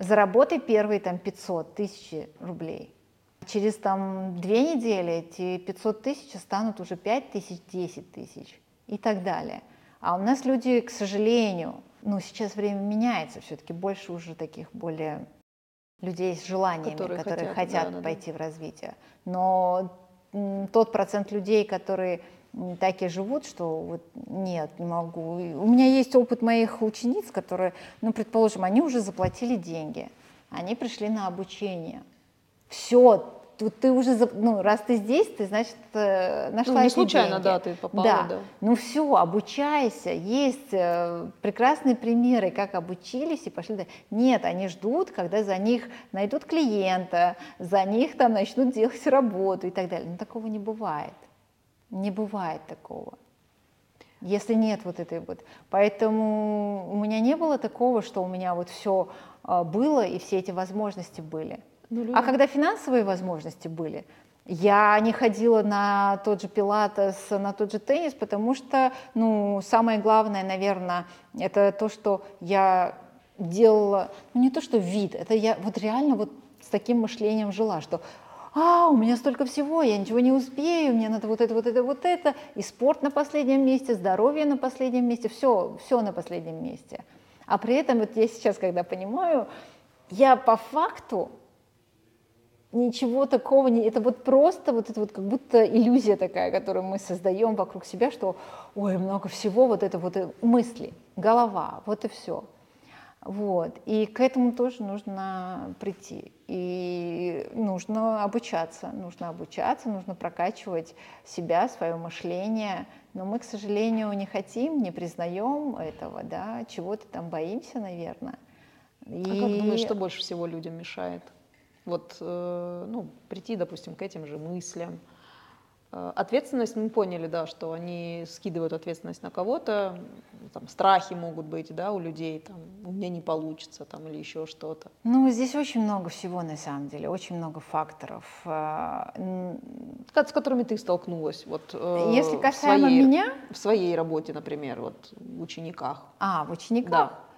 B: Заработай первые там 500 тысяч рублей. Через там две недели эти 500 тысяч станут уже 5 тысяч, 10 тысяч и так далее. А у нас люди, к сожалению, ну сейчас время меняется, все-таки больше уже таких более людей с желаниями,
A: Которые
B: которые,
A: хотят,
B: хотят,
A: да, да, да.
B: пойти в развитие. Но тот процент людей, которые м, так и живут, что вот нет, не могу. У меня есть опыт моих учениц, которые, ну, предположим, они уже заплатили деньги, они пришли на обучение. Все, тут ты уже, ну, раз ты здесь, ты, значит, э, нашла
A: Ну, не
B: эти
A: случайно,
B: деньги.
A: да, ты попала,
B: Да.
A: да.
B: Ну все, обучайся. Есть э, прекрасные примеры, как обучились и пошли. Нет, они ждут, когда за них найдут клиента, за них там начнут делать работу и так далее. Но такого не бывает. Не бывает такого. если нет вот этой вот. Поэтому у меня не было такого, что у меня вот все а, было и все эти возможности были. Ну, люди... А когда финансовые возможности были, я не ходила на тот же пилатес, на тот же теннис, потому что, ну, самое главное, наверное, это то, что я делала, ну, не то, что вид, это я вот реально вот с таким мышлением жила, что а, у меня столько всего, я ничего не успею, мне надо вот это, вот это, вот это, и спорт на последнем месте, здоровье на последнем месте, все, все на последнем месте. А при этом вот я сейчас, когда понимаю, я по факту ничего такого не... Это вот просто вот это вот как будто иллюзия такая, которую мы создаем вокруг себя, что ой, много всего, вот это вот э, мысли, голова, вот и все. Вот. И к этому тоже нужно прийти. И нужно обучаться, нужно обучаться, нужно прокачивать себя, свое мышление. Но мы, к сожалению, не хотим, не признаем этого, да, чего-то там боимся, наверное.
A: И... А как думаешь, что больше всего людям мешает? Вот, э, ну, прийти, допустим, к этим же мыслям, ответственность, мы поняли, да, что они скидывают ответственность на кого-то, там, страхи могут быть, да, у людей, там, у меня не получится, там, или еще что-то.
B: Ну, здесь очень много всего, на самом деле, очень много факторов.
A: Э, с которыми ты столкнулась, вот,
B: э, Если касаемо
A: в своей,
B: меня?
A: В своей работе, например, вот, в учениках.
B: А, в учениках? Да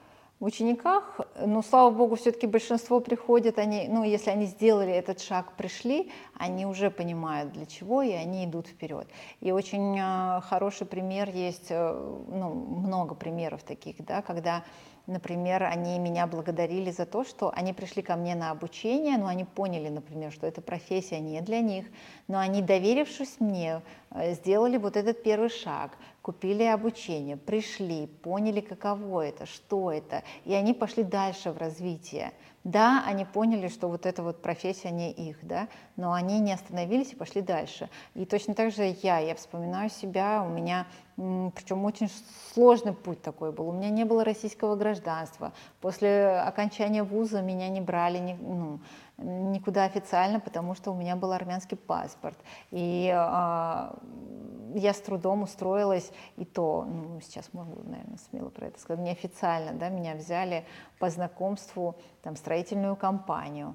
B: в учениках, ну, слава богу, все-таки большинство приходят, они, ну, если они сделали этот шаг, пришли, они уже понимают для чего, и они идут вперед. И очень э, хороший пример есть, э, ну, много примеров таких, да, когда Например, они меня благодарили за то, что они пришли ко мне на обучение, но они поняли, например, что эта профессия не для них, но они, доверившись мне, э, сделали вот этот первый шаг, купили обучение, пришли, поняли, каково это, что это, и они пошли дальше в развитие. Да, они поняли, что вот эта вот профессия не их, да, но они не остановились и пошли дальше. И точно так же я, я вспоминаю себя, у меня, причем очень сложный путь такой был, у меня не было российского гражданства, после окончания вуза меня не брали, не, ну, никуда официально, потому что у меня был армянский паспорт. И э, я с трудом устроилась, и то, ну, сейчас могу, наверное, смело про это сказать, неофициально, да, меня взяли по знакомству, там, строительную компанию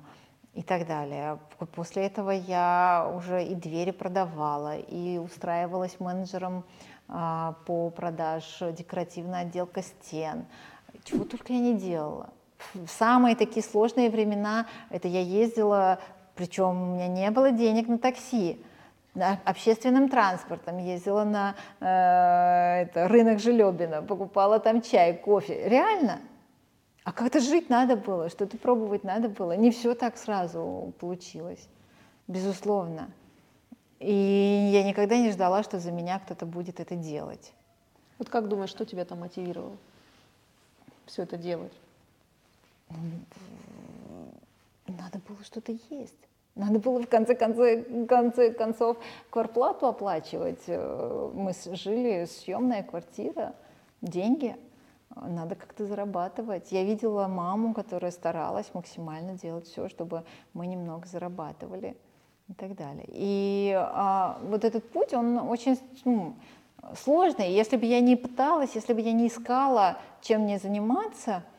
B: и так далее. После этого я уже и двери продавала, и устраивалась менеджером э, по продаж декоративная отделка стен, чего только я не делала в самые такие сложные времена, это я ездила, причем у меня не было денег на такси, да, общественным транспортом, ездила на э, это, рынок Желебина, покупала там чай, кофе. Реально. А как-то жить надо было, что-то пробовать надо было. Не все так сразу получилось, безусловно. И я никогда не ждала, что за меня кто-то будет это делать.
A: Вот как думаешь, что тебя там мотивировало все это делать?
B: Надо было что-то есть. Надо было в конце, конце, конце концов кварплату оплачивать. Э, мы жили, съемная квартира, деньги. Надо как-то зарабатывать. Я видела маму, которая старалась максимально делать все, чтобы мы немного зарабатывали и так далее. И а, вот этот путь, он очень ну, сложный. Если бы я не пыталась, если бы я не искала, чем мне заниматься –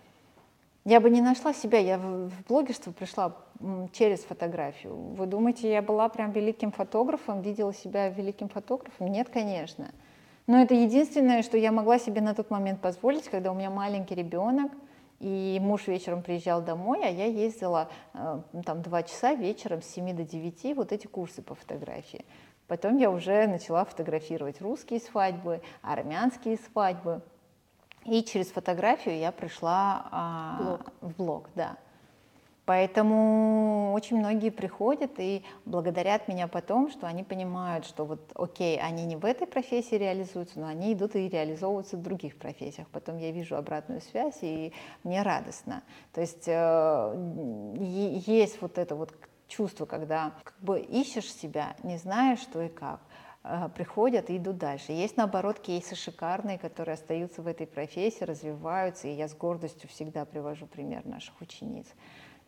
B: я бы не нашла себя, я в блогерство пришла через фотографию. Вы думаете, я была прям великим фотографом, видела себя великим фотографом? Нет, конечно. Но это единственное, что я могла себе на тот момент позволить, когда у меня маленький ребенок, и муж вечером приезжал домой, а я ездила э, там два часа вечером с 7 до 9, вот эти курсы по фотографии. Потом я уже начала фотографировать русские свадьбы, армянские свадьбы. И через фотографию я пришла а, блог. в блог, да. Поэтому очень многие приходят и благодарят меня потом, что они понимают, что вот окей, они не в этой профессии реализуются, но они идут и реализовываются в других профессиях. Потом я вижу обратную связь, и мне радостно. То есть э, есть вот это вот чувство, когда как бы ищешь себя, не знаешь, что и как. А, приходят и идут дальше. Есть, наоборот, кейсы шикарные, которые остаются в этой профессии, развиваются, и я с гордостью всегда привожу пример наших учениц.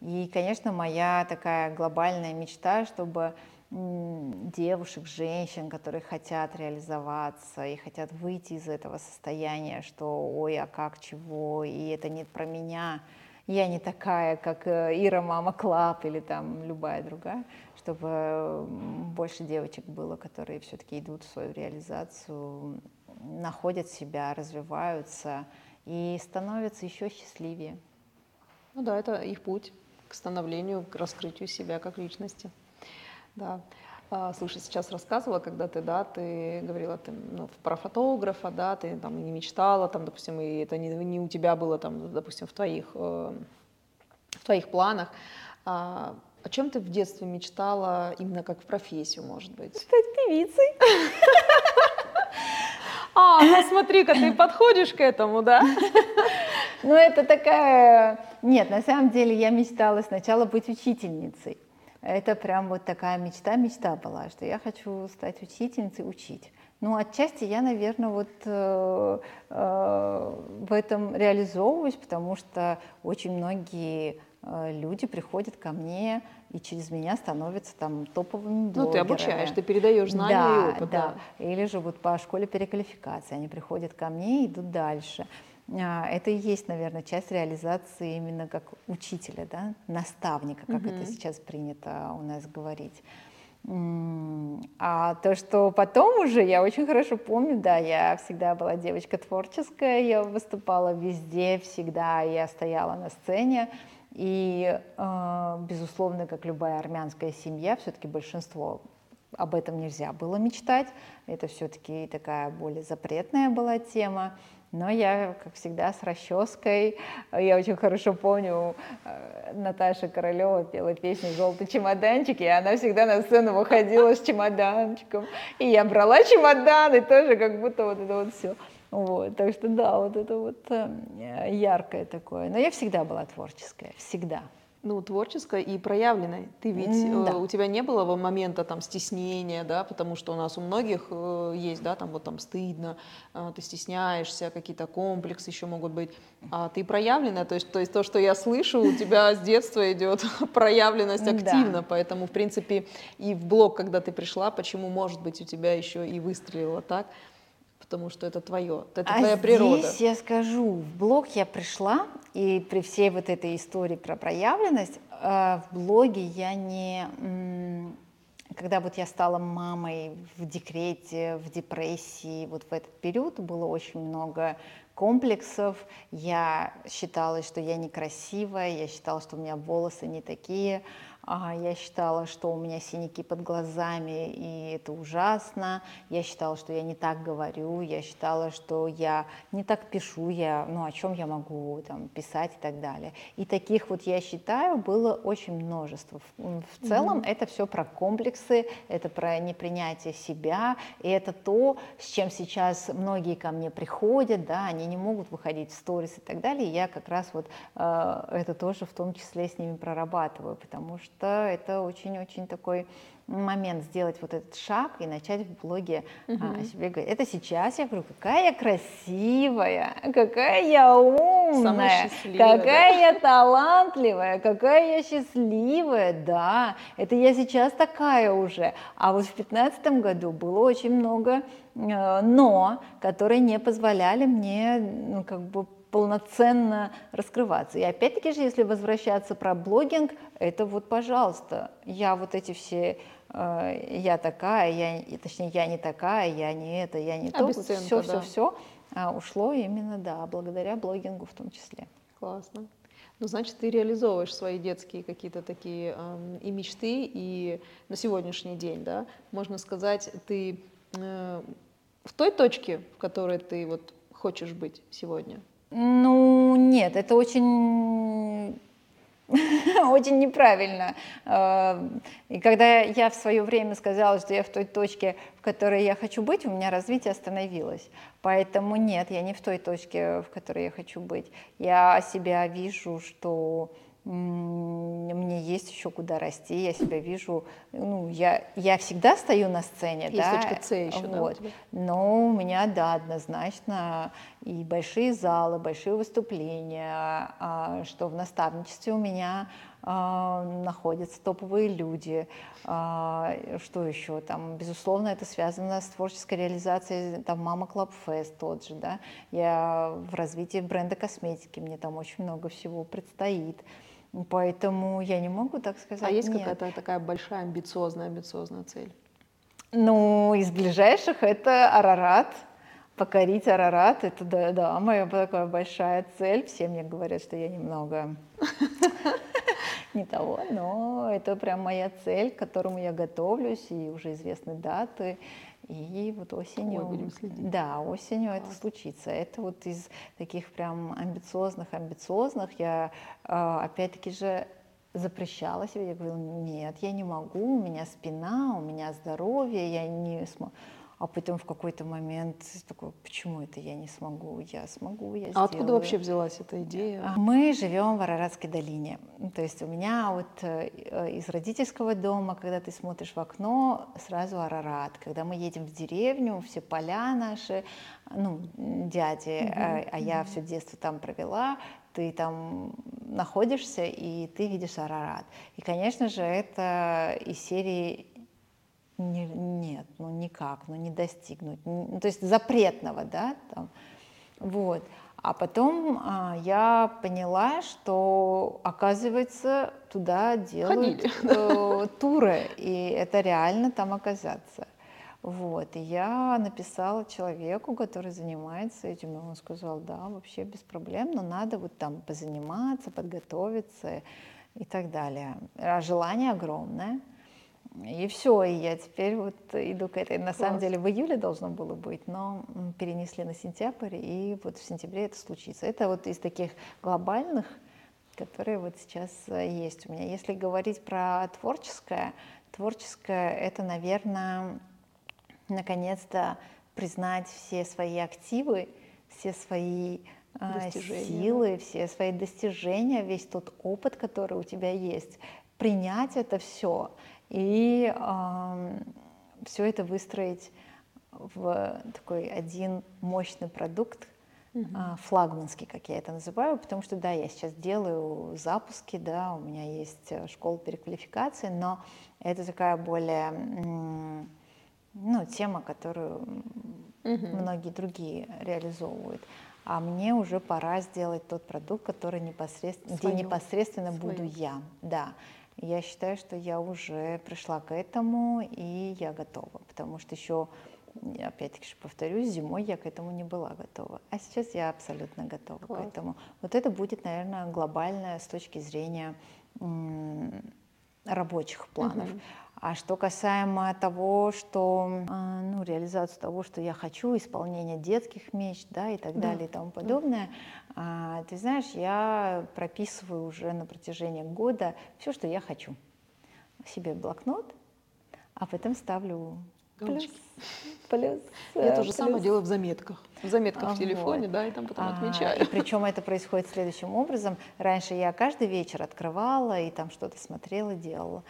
B: И, конечно, моя такая глобальная мечта, чтобы девушек, женщин, которые хотят реализоваться и хотят выйти из этого состояния, что ой, а как, чего, и это не про меня, я не такая, как э, Ира Mama Club или там любая другая, чтобы больше девочек было, которые все-таки идут в свою реализацию, находят себя, развиваются и становятся еще счастливее.
A: Ну да, это их путь к становлению, к раскрытию себя как личности. Да. А, слушай, сейчас рассказывала, когда ты, да, ты говорила ты, ну, про фотографа, да, ты там не мечтала, там, допустим, и это не, не у тебя было, там, допустим, в твоих, э, в твоих планах. А, о чем ты в детстве мечтала именно как в профессию, может быть?
B: Стать певицей.
A: А, ну смотри-ка, ты подходишь к этому, да?
B: Ну, это такая... Нет, на самом деле я мечтала сначала быть учительницей. Это прям вот такая мечта-мечта была, что я хочу стать учительницей, учить. Ну, отчасти я, наверное, вот э, э, в этом реализовываюсь, потому что очень многие э, люди приходят ко мне и через меня становятся там топовыми блогерами.
A: Ну, ты обучаешь, ты передаешь знания
B: да,
A: и опыт.
B: Да, да. Или же вот по школе переквалификации они приходят ко мне и идут дальше. А, это и есть, наверное, часть реализации именно как учителя, да, наставника, как угу. это сейчас принято у нас говорить. А то, что потом уже, я очень хорошо помню, да, я всегда была девочка творческая, я выступала везде, всегда, я стояла на сцене, и, а, безусловно, как любая армянская семья, все-таки большинство об этом нельзя было мечтать, это все-таки такая более запретная была тема, но я, как всегда, с расческой. Я очень хорошо помню, э, Наташа Королева пела песню «Желтый чемоданчик», и она всегда на сцену выходила с чемоданчиком. И я брала чемодан, и тоже как будто вот это вот все. Вот, так что да, вот это вот э, яркое такое. Но я всегда была творческая, всегда
A: ну, творческая и проявленная. Ты ведь, да. э, у тебя не было момента там стеснения, да, потому что у нас у многих э, есть, да, там вот там стыдно, э, ты стесняешься, какие-то комплексы еще могут быть, а ты проявленная, то есть, то есть то, что я слышу, у тебя с детства идет проявленность активно, поэтому, в принципе, и в блог, когда ты пришла, почему, может быть, у тебя еще и выстрелило так, потому что это твое, это а твоя природа.
B: здесь я скажу, в блог я пришла, и при всей вот этой истории про проявленность, э, в блоге я не... Когда вот я стала мамой в декрете, в депрессии, вот в этот период было очень много комплексов. Я считала, что я некрасивая, я считала, что у меня волосы не такие, я считала, что у меня синяки под глазами, и это ужасно. Я считала, что я не так говорю, я считала, что я не так пишу, я, ну, о чем я могу там, писать и так далее. И таких вот, я считаю, было очень множество. В, в целом mm-hmm. это все про комплексы, это про непринятие себя, и это то, с чем сейчас многие ко мне приходят, да, они не могут выходить в сторис и так далее. И я как раз вот э, это тоже в том числе с ними прорабатываю, потому что что это очень-очень такой момент сделать вот этот шаг и начать в блоге угу. о себе говорить. Это сейчас я говорю, какая я красивая, какая я умная, какая да? я талантливая, какая я счастливая, да, это я сейчас такая уже. А вот в пятнадцатом году было очень много э, но, которые не позволяли мне, ну, как бы полноценно раскрываться. И опять-таки же, если возвращаться про блогинг, это вот, пожалуйста, я вот эти все, э, я такая, я, точнее, я не такая, я не это, я не то, все, да. все, все а, ушло именно, да, благодаря блогингу в том числе.
A: Классно. Ну, значит, ты реализовываешь свои детские какие-то такие э, и мечты, и на сегодняшний день, да, можно сказать, ты э, в той точке, в которой ты вот хочешь быть сегодня?
B: Ну, нет, это очень очень неправильно. Э, и когда я в свое время сказала, что я в той точке, в которой я хочу быть, у меня развитие остановилось. Поэтому нет, я не в той точке, в которой я хочу быть. Я себя вижу, что мне есть еще куда расти, я себя вижу, ну, я, я всегда стою на сцене,
A: есть
B: да,
A: точка С еще,
B: вот. да, но у меня, да, однозначно и большие залы, большие выступления, а, что в наставничестве у меня э, находятся топовые люди. Э, что еще там? Безусловно, это связано с творческой реализацией, там, Mama Club Fest тот же, да. Я в развитии бренда косметики, мне там очень много всего предстоит. Поэтому я не могу так сказать.
A: А есть какая-то такая большая амбициозная, амбициозная цель?
B: Ну, из ближайших это Арарат. Покорить Арарат, это да, да, моя такая большая цель. Все мне говорят, что я немного не того, но это прям моя цель, к которому я готовлюсь, и уже известны даты. И вот осенью,
A: Ой, будем следить.
B: да, осенью Класс. это случится. Это вот из таких прям амбициозных, амбициозных. Я а, опять-таки же запрещала себе, я говорила, нет, я не могу, у меня спина, у меня здоровье, я не смогу. А потом в какой-то момент такой, почему это я не смогу? Я смогу, я сделаю.
A: А откуда вообще взялась эта идея?
B: А, мы живем в Араратской долине. То есть у меня вот э, из родительского дома, когда ты смотришь в окно, сразу Арарат. Когда мы едем в деревню, все поля наши, ну, дяди, угу, а, а я все детство там провела, ты там находишься, и ты видишь Арарат. И, конечно же, это из серии не, нет, ну никак, ну не достигнуть, ну, то есть запретного, да, там, вот. А потом а, я поняла, что, оказывается, туда делают э, туры, и это реально там оказаться. Вот, и я написала человеку, который занимается этим, и он сказал, да, вообще без проблем, но надо вот там позаниматься, подготовиться и так далее. А желание огромное. И все, и я теперь вот иду к этой. На Класс. самом деле в июле должно было быть, но перенесли на сентябрь, и вот в сентябре это случится. Это вот из таких глобальных, которые вот сейчас э, есть у меня. Если говорить про творческое, творческое это, наверное, наконец-то признать все свои активы, все свои а, силы, все свои достижения, весь тот опыт, который у тебя есть, принять это все и э, все это выстроить в такой один мощный продукт, угу. э, флагманский, как я это называю, потому что, да, я сейчас делаю запуски, да, у меня есть э, школа переквалификации, но это такая более ну, тема, которую угу. многие другие реализовывают. А мне уже пора сделать тот продукт, который непосредственно, где непосредственно Свою. буду я. Да. Я считаю, что я уже пришла к этому, и я готова, потому что еще, опять-таки же повторюсь, зимой я к этому не была готова, а сейчас я абсолютно готова Класс. к этому. Вот это будет, наверное, глобальное с точки зрения рабочих планов. Угу. А что касаемо того, что, а, ну, реализацию того, что я хочу, исполнение детских мечт, да, и так да. далее и тому подобное, да. ты знаешь, я прописываю уже на протяжении года все, что я хочу. Себе блокнот, а потом ставлю плюс,
A: плюс. Я то же самое делаю в заметках. В заметках а, в телефоне, вот. да, и там потом а, отмечаю.
B: И причем это происходит следующим образом. Раньше я каждый вечер открывала и там что-то смотрела, делала.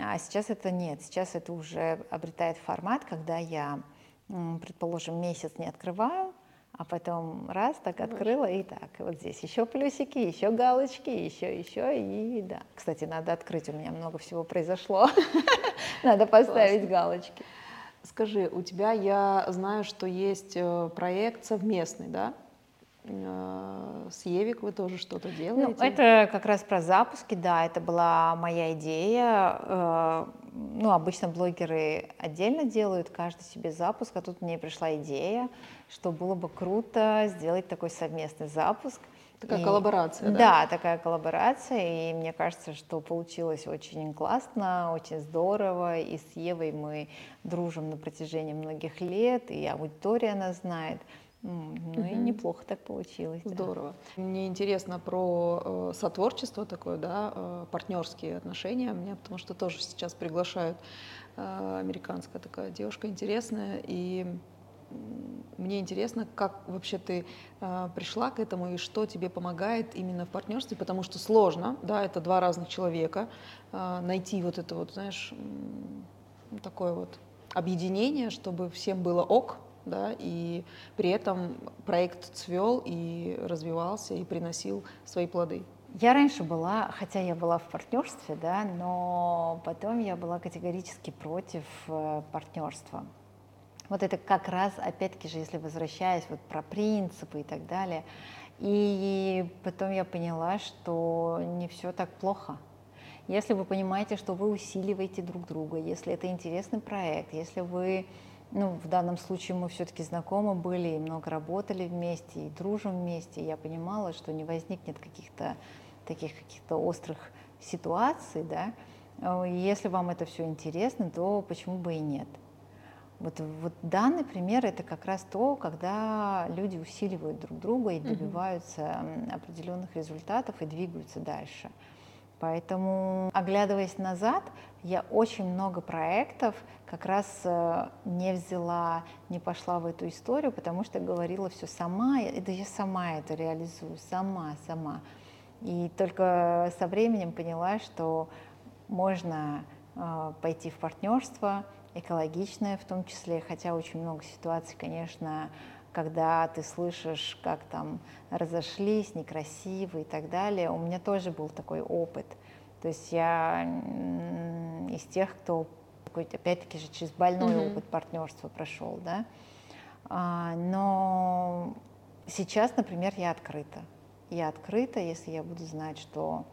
B: А сейчас это нет, сейчас это уже обретает формат, когда я, предположим, месяц не открываю, а потом раз так открыла и так. Вот здесь еще плюсики, еще галочки, еще, еще и да. Кстати, надо открыть, у меня много всего произошло. Надо поставить галочки.
A: Скажи, у тебя, я знаю, что есть э, проект совместный, да? Э, с Евик вы тоже что-то ну, делаете?
B: Ну, это как раз про запуски, да, это была моя идея. Э, ну, обычно блогеры отдельно делают каждый себе запуск, а тут мне пришла идея, что было бы круто сделать такой совместный запуск.
A: Такая и, коллаборация, да?
B: Да, такая коллаборация, и мне кажется, что получилось очень классно, очень здорово, и с Евой мы дружим на протяжении многих лет, и аудитория нас знает. Ну угу. и неплохо так получилось.
A: Здорово. Да. Мне интересно про э, сотворчество такое, да, э, партнерские отношения. Меня потому что тоже сейчас приглашают э, американская такая девушка интересная и мне интересно, как вообще ты э, пришла к этому и что тебе помогает именно в партнерстве, потому что сложно, да, это два разных человека, э, найти вот это вот, знаешь, такое вот объединение, чтобы всем было ок, да, и при этом проект цвел и развивался и приносил свои плоды.
B: Я раньше была, хотя я была в партнерстве, да, но потом я была категорически против э, партнерства. Вот это как раз, опять-таки же, если возвращаясь вот про принципы и так далее, и потом я поняла, что не все так плохо. Если вы понимаете, что вы усиливаете друг друга, если это интересный проект, если вы, ну, в данном случае мы все-таки знакомы были и много работали вместе, и дружим вместе, я понимала, что не возникнет каких-то таких каких-то острых ситуаций, да, если вам это все интересно, то почему бы и нет. Вот, вот данный пример это как раз то, когда люди усиливают друг друга и добиваются mm-hmm. определенных результатов и двигаются дальше. Поэтому, оглядываясь назад, я очень много проектов как раз э, не взяла, не пошла в эту историю, потому что говорила все сама, да я сама это реализую, сама, сама. И только со временем поняла, что можно э, пойти в партнерство, экологичное в том числе, хотя очень много ситуаций, конечно, когда ты слышишь, как там разошлись, некрасиво и так далее. У меня тоже был такой опыт. То есть я из тех, кто опять-таки же через больной mm-hmm. опыт партнерства прошел, да. А, но сейчас, например, я открыта. Я открыта, если я буду знать, что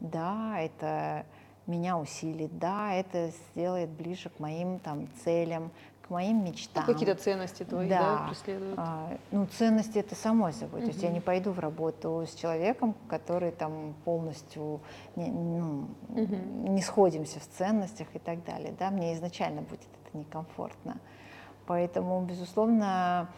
B: да, это меня усилит, да, это сделает ближе к моим там целям, к моим мечтам.
A: Ну, какие-то ценности твои, да, да преследуют? А,
B: ну, ценности это само собой. Угу. То есть я не пойду в работу с человеком, который там полностью не, ну, угу. не сходимся в ценностях и так далее. Да, мне изначально будет это некомфортно. Поэтому, безусловно,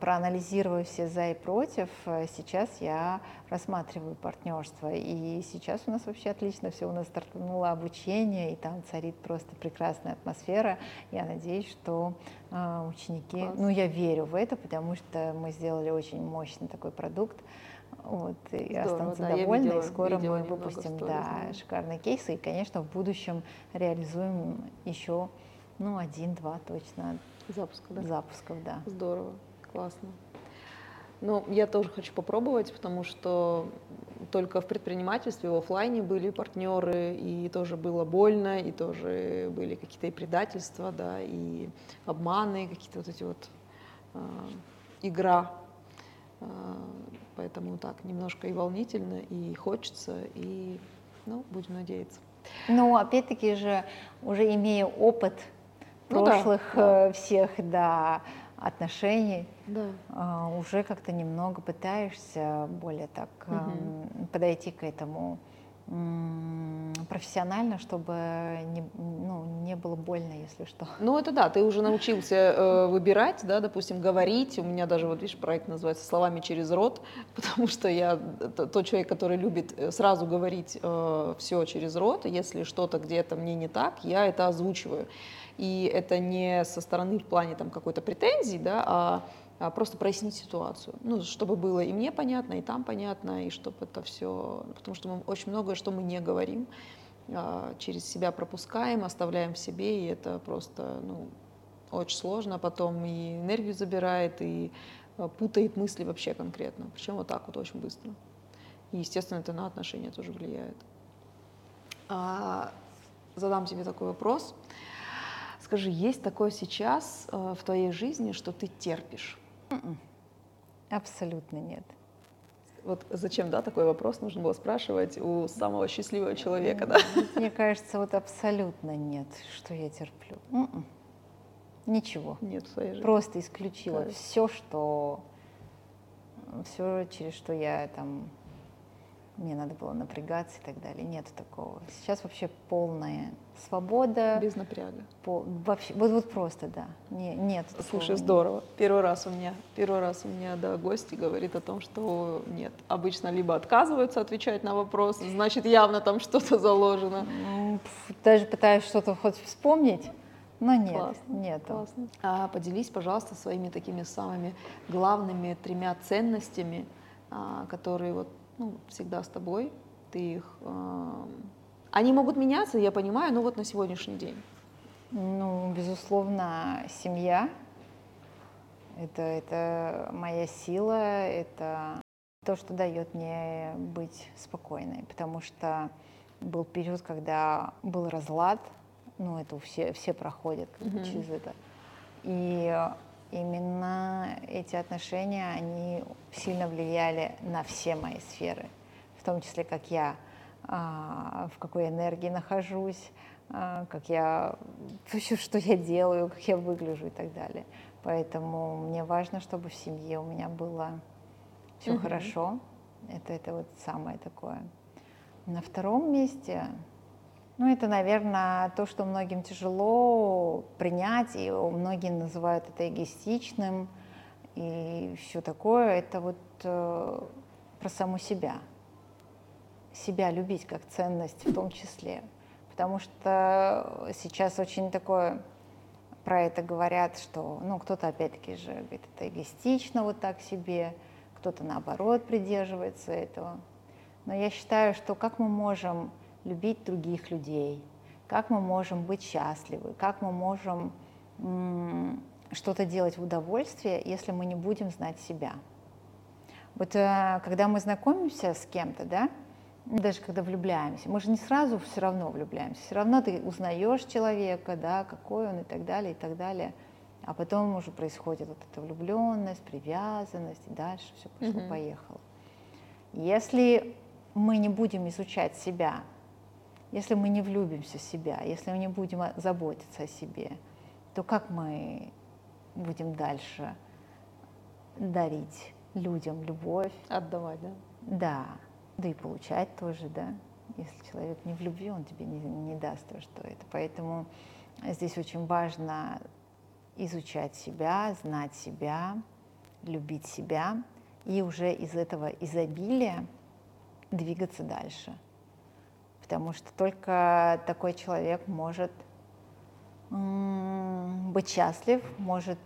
B: проанализируя все за и против, э, сейчас я рассматриваю партнерство. И сейчас у нас вообще отлично все. У нас стартануло обучение, и там царит просто прекрасная атмосфера. Я надеюсь, что э, ученики... Класс. Ну, я верю в это, потому что мы сделали очень мощный такой продукт. Вот, и Здорово, останутся да, довольны, видела, и скоро мы выпустим да, шикарные кейсы, и, конечно, в будущем реализуем еще ну, один-два точно
A: Запусков, да?
B: Запусков, да.
A: Здорово, классно. Ну, я тоже хочу попробовать, потому что только в предпринимательстве, в офлайне были партнеры, и тоже было больно, и тоже были какие-то и предательства, да, и обманы, какие-то вот эти вот э, игра. Э, поэтому так, немножко и волнительно, и хочется, и, ну, будем надеяться.
B: Ну, опять-таки же, уже имея опыт ну, прошлых да, э, всех да, отношений, да. Э, уже как-то немного пытаешься более так угу. подойти к этому профессионально, чтобы не, ну, не было больно, если что.
A: Ну, это да, ты уже научился э, выбирать, да, допустим, говорить. У меня даже, вот видишь, проект называется «Словами через рот», потому что я тот человек, который любит сразу говорить э, все через рот. Если что-то где-то мне не так, я это озвучиваю. И это не со стороны в плане там какой-то претензии, да, а, а просто прояснить ситуацию, ну, чтобы было и мне понятно, и там понятно, и чтобы это все, потому что мы очень многое, что мы не говорим, а, через себя пропускаем, оставляем в себе, и это просто, ну, очень сложно, потом и энергию забирает, и а, путает мысли вообще конкретно, причем вот так вот очень быстро. И, естественно, это на отношения тоже влияет. А, задам тебе такой вопрос. Скажи, есть такое сейчас э, в твоей жизни, что ты терпишь?
B: М-м. Абсолютно нет.
A: Вот зачем, да, такой вопрос нужно было спрашивать у самого счастливого человека, да?
B: Мне кажется, вот абсолютно нет, что я терплю. М-м. Ничего.
A: Нет в своей жизни.
B: Просто исключила да. все, что все, через что я там мне надо было напрягаться и так далее. Нет такого. Сейчас вообще полная свобода.
A: Без напряга.
B: По, вообще, вот, вот просто, да. Не, нет.
A: Слушай, нет. здорово. Первый раз у меня, первый раз у меня, да, гости говорит о том, что нет. Обычно либо отказываются отвечать на вопрос, значит, явно там что-то заложено.
B: Даже пытаюсь что-то хоть вспомнить. Но нет,
A: Классно.
B: нет.
A: Классно. А поделись, пожалуйста, своими такими самыми главными тремя ценностями, а, которые вот ну, всегда с тобой, ты их... Э, они могут меняться, я понимаю, но вот на сегодняшний день.
B: Ну, безусловно, семья. Это, это моя сила, это то, что дает мне быть спокойной, потому что был период, когда был разлад, ну это все, все проходят mm-hmm. через это. И именно эти отношения, они сильно влияли на все мои сферы, в том числе, как я, а, в какой энергии нахожусь, а, как я, что я делаю, как я выгляжу и так далее. Поэтому мне важно, чтобы в семье у меня было все угу. хорошо. Это, это вот самое такое. На втором месте, ну, это, наверное, то, что многим тяжело принять, и многие называют это эгоистичным, и все такое. Это вот э, про саму себя. Себя любить как ценность в том числе. Потому что сейчас очень такое про это говорят, что, ну, кто-то опять-таки же говорит, это эгоистично вот так себе, кто-то наоборот придерживается этого. Но я считаю, что как мы можем любить других людей, как мы можем быть счастливы, как мы можем что-то делать в удовольствие, если мы не будем знать себя. Вот э, когда мы знакомимся с кем-то, да, даже когда влюбляемся, мы же не сразу все равно влюбляемся, все равно ты узнаешь человека, да, какой он и так далее, и так далее, а потом уже происходит вот эта влюбленность, привязанность, и дальше все пошло-поехало. Mm-hmm. Если мы не будем изучать себя, если мы не влюбимся в себя, если мы не будем заботиться о себе, то как мы будем дальше дарить людям любовь?
A: Отдавать, да?
B: Да, да и получать тоже, да. Если человек не в любви, он тебе не, не даст то, что это. Поэтому здесь очень важно изучать себя, знать себя, любить себя и уже из этого изобилия двигаться дальше. Потому что только такой человек может быть счастлив, может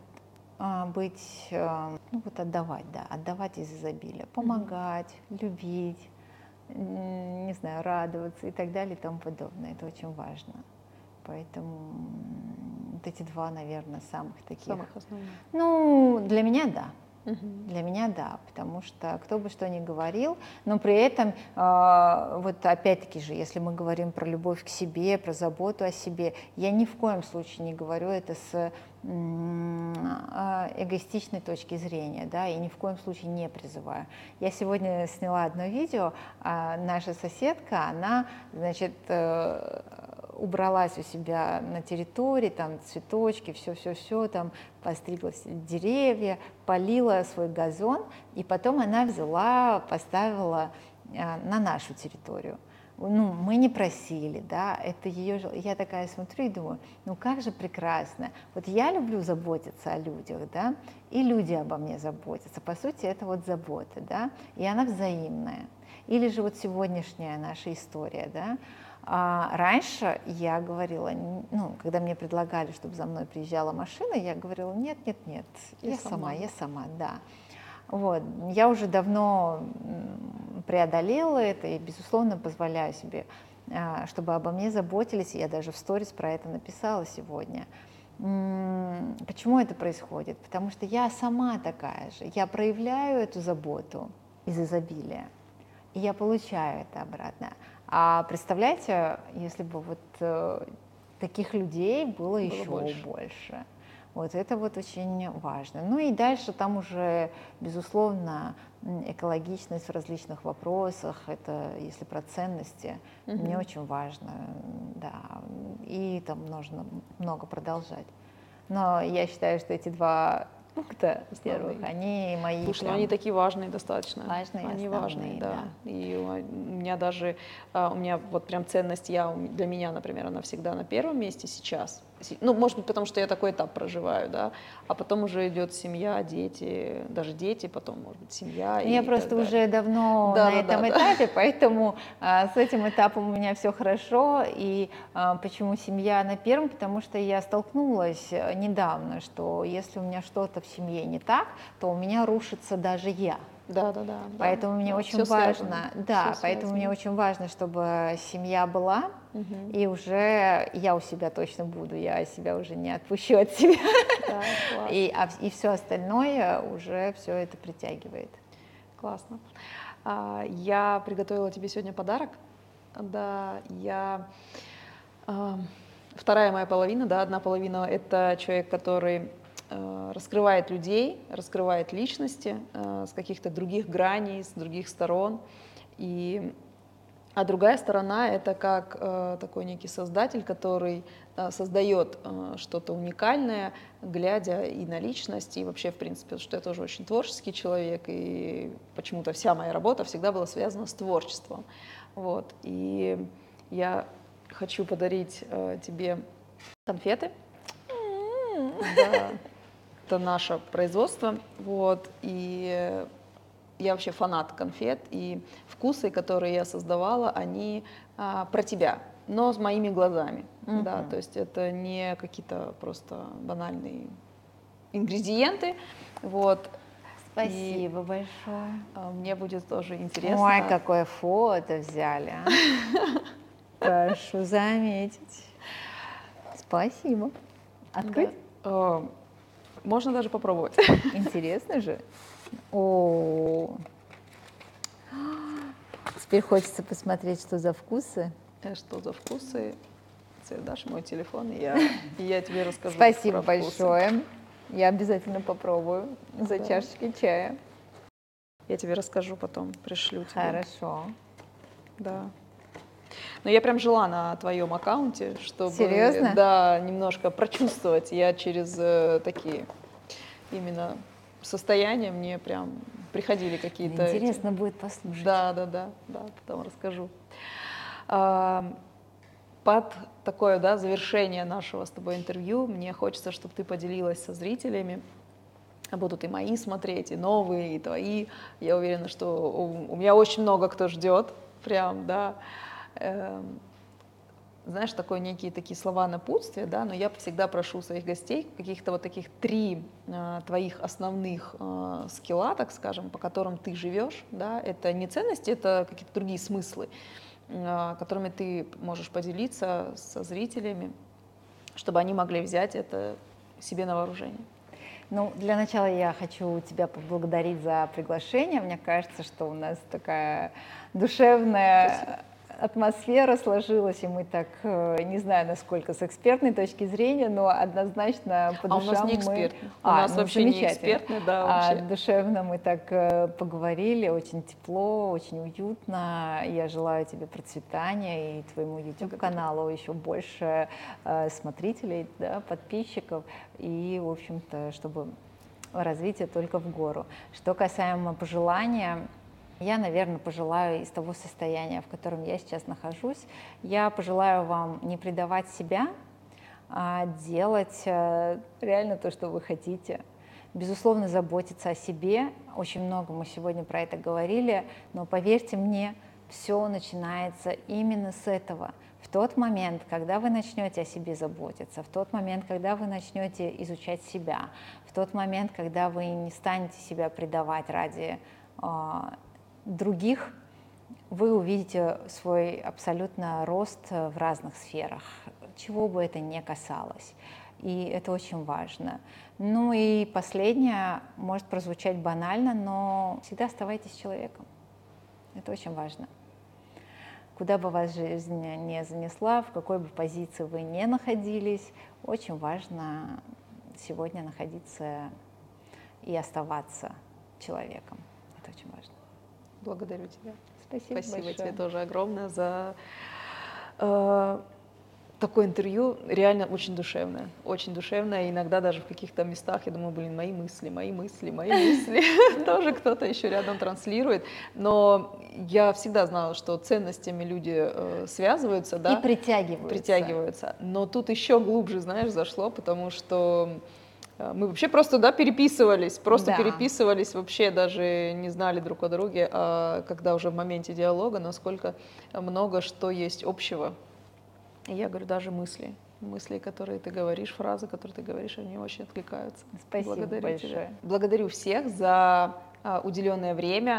B: а, быть, э, ну вот отдавать, да, отдавать из изобилия, помогать, mm-hmm. любить, не знаю, радоваться и так далее и тому подобное. Это очень важно. Поэтому вот эти два, наверное, самых таких.
A: Самых основных.
B: Ну, для меня да. Для меня да, потому что кто бы что ни говорил, но при этом, э, вот опять-таки же, если мы говорим про любовь к себе, про заботу о себе, я ни в коем случае не говорю это с э, эгоистичной точки зрения, да, и ни в коем случае не призываю. Я сегодня сняла одно видео, э, наша соседка, она, значит, э, убралась у себя на территории, там цветочки, все-все-все, там постригла деревья, полила свой газон, и потом она взяла, поставила а, на нашу территорию. Ну, мы не просили, да, это ее, я такая смотрю и думаю, ну как же прекрасно. Вот я люблю заботиться о людях, да, и люди обо мне заботятся. По сути, это вот забота, да, и она взаимная. Или же вот сегодняшняя наша история, да, а раньше я говорила, ну, когда мне предлагали, чтобы за мной приезжала машина, я говорила, нет, нет, нет, я, я сама. сама, я сама, да. Вот. Я уже давно преодолела это и, безусловно, позволяю себе, а, чтобы обо мне заботились. Я даже в сторис про это написала сегодня. Почему это происходит? Потому что я сама такая же. Я проявляю эту заботу из изобилия, и я получаю это обратно. А представляете, если бы вот э, таких людей было, было еще больше. больше. Вот это вот очень важно. Ну и дальше там уже, безусловно, экологичность в различных вопросах, это если про ценности, угу. мне очень важно, да, и там нужно много продолжать. Но я считаю, что эти два пункта первых, они мои.
A: Слушай, прям... ну они такие важные достаточно.
B: Важные,
A: Они
B: основные,
A: важные, да.
B: да.
A: И у меня даже, а, у меня вот прям ценность я, для меня, например, она всегда на первом месте сейчас. Ну, может быть, потому что я такой этап проживаю, да, а потом уже идет семья, дети, даже дети, потом, может быть, семья.
B: Я просто уже давно да, на да, этом да, этапе, да. поэтому а, с этим этапом у меня все хорошо. И а, почему семья на первом? Потому что я столкнулась э, недавно, что если у меня что-то в семье не так, то у меня рушится даже я.
A: Да, да, да.
B: Поэтому
A: да,
B: мне
A: да,
B: очень важно, да, все поэтому связано. мне очень важно, чтобы семья была, угу. и уже я у себя точно буду, я себя уже не отпущу от себя. Да, и, а, и все остальное уже все это притягивает.
A: Классно. А, я приготовила тебе сегодня подарок. Да, я а, вторая моя половина, да, одна половина это человек, который раскрывает людей, раскрывает личности с каких-то других граней, с других сторон. И а другая сторона это как э, такой некий создатель, который э, создает э, что-то уникальное, глядя и на личность, и вообще, в принципе, что я тоже очень творческий человек, и почему-то вся моя работа всегда была связана с творчеством. Вот. И я хочу подарить э, тебе конфеты. Да, это наше производство. Вот. И я вообще фанат конфет, и вкусы, которые я создавала, они а, про тебя, но с моими глазами, mm-hmm. да, то есть это не какие-то просто банальные ингредиенты, вот.
B: Спасибо и, большое.
A: А, мне будет тоже интересно.
B: Ой, какое фото взяли, а? Прошу заметить. Спасибо. Открыть? Да.
A: Можно даже попробовать.
B: Интересно же. О, теперь хочется посмотреть, что за вкусы.
A: Э, что за вкусы? Ты дашь мой телефон, и я, и я тебе расскажу.
B: Спасибо большое. Я обязательно попробую за да. чашечкой чая.
A: Я тебе расскажу потом, пришлю тебе.
B: Хорошо.
A: Да. Но я прям жила на твоем аккаунте, чтобы
B: Серьезно?
A: да, немножко прочувствовать. Я через э, такие именно состояние мне прям приходили какие-то...
B: Интересно эти... будет послушать.
A: Да, да, да, да, потом расскажу. А, под такое да, завершение нашего с тобой интервью мне хочется, чтобы ты поделилась со зрителями, будут и мои смотреть, и новые, и твои. Я уверена, что у, у меня очень много кто ждет, прям, да. Эм, знаешь, такое некие такие слова напутствия, да, но я всегда прошу своих гостей каких-то вот таких три э, твоих основных э, скилла, так скажем, по которым ты живешь, да, это не ценности, это какие-то другие смыслы, э, которыми ты можешь поделиться со зрителями, чтобы они могли взять это себе на вооружение.
B: Ну, для начала я хочу тебя поблагодарить за приглашение. Мне кажется, что у нас такая душевная Спасибо атмосфера сложилась, и мы так, э, не знаю, насколько с экспертной точки зрения, но однозначно по душам
A: а у нас не эксперт.
B: мы...
A: У а, нас ну, вообще не экспертный, да,
B: вообще. А душевно мы так э, поговорили, очень тепло, очень уютно. Я желаю тебе процветания и твоему YouTube-каналу еще больше э, смотрителей, да, подписчиков, и, в общем-то, чтобы развитие только в гору. Что касаемо пожелания, я, наверное, пожелаю из того состояния, в котором я сейчас нахожусь, я пожелаю вам не предавать себя, а делать э, реально то, что вы хотите. Безусловно, заботиться о себе. Очень много мы сегодня про это говорили, но поверьте мне, все начинается именно с этого. В тот момент, когда вы начнете о себе заботиться, в тот момент, когда вы начнете изучать себя, в тот момент, когда вы не станете себя предавать ради а, других, вы увидите свой абсолютно рост в разных сферах, чего бы это ни касалось. И это очень важно. Ну и последнее может прозвучать банально, но всегда оставайтесь человеком. Это очень важно. Куда бы вас жизнь не занесла, в какой бы позиции вы не находились, очень важно сегодня находиться и оставаться человеком. Это очень важно.
A: Благодарю тебя.
B: Спасибо,
A: Спасибо
B: большое.
A: тебе тоже огромное за э, такое интервью. Реально очень душевное. Очень душевное. иногда даже в каких-то местах я думаю, блин, мои мысли, мои мысли, мои мысли. Тоже кто-то еще рядом транслирует. Но я всегда знала, что ценностями люди э, связываются.
B: да? И притягиваются.
A: Притягиваются. Но тут еще глубже, знаешь, зашло, потому что мы вообще просто, да, переписывались, просто да. переписывались, вообще даже не знали друг о друге, а когда уже в моменте диалога, насколько много что есть общего. И я говорю, даже мысли, мысли, которые ты говоришь, фразы, которые ты говоришь, они очень откликаются.
B: Спасибо Благодарю большое. Тебя.
A: Благодарю всех за а, уделенное время.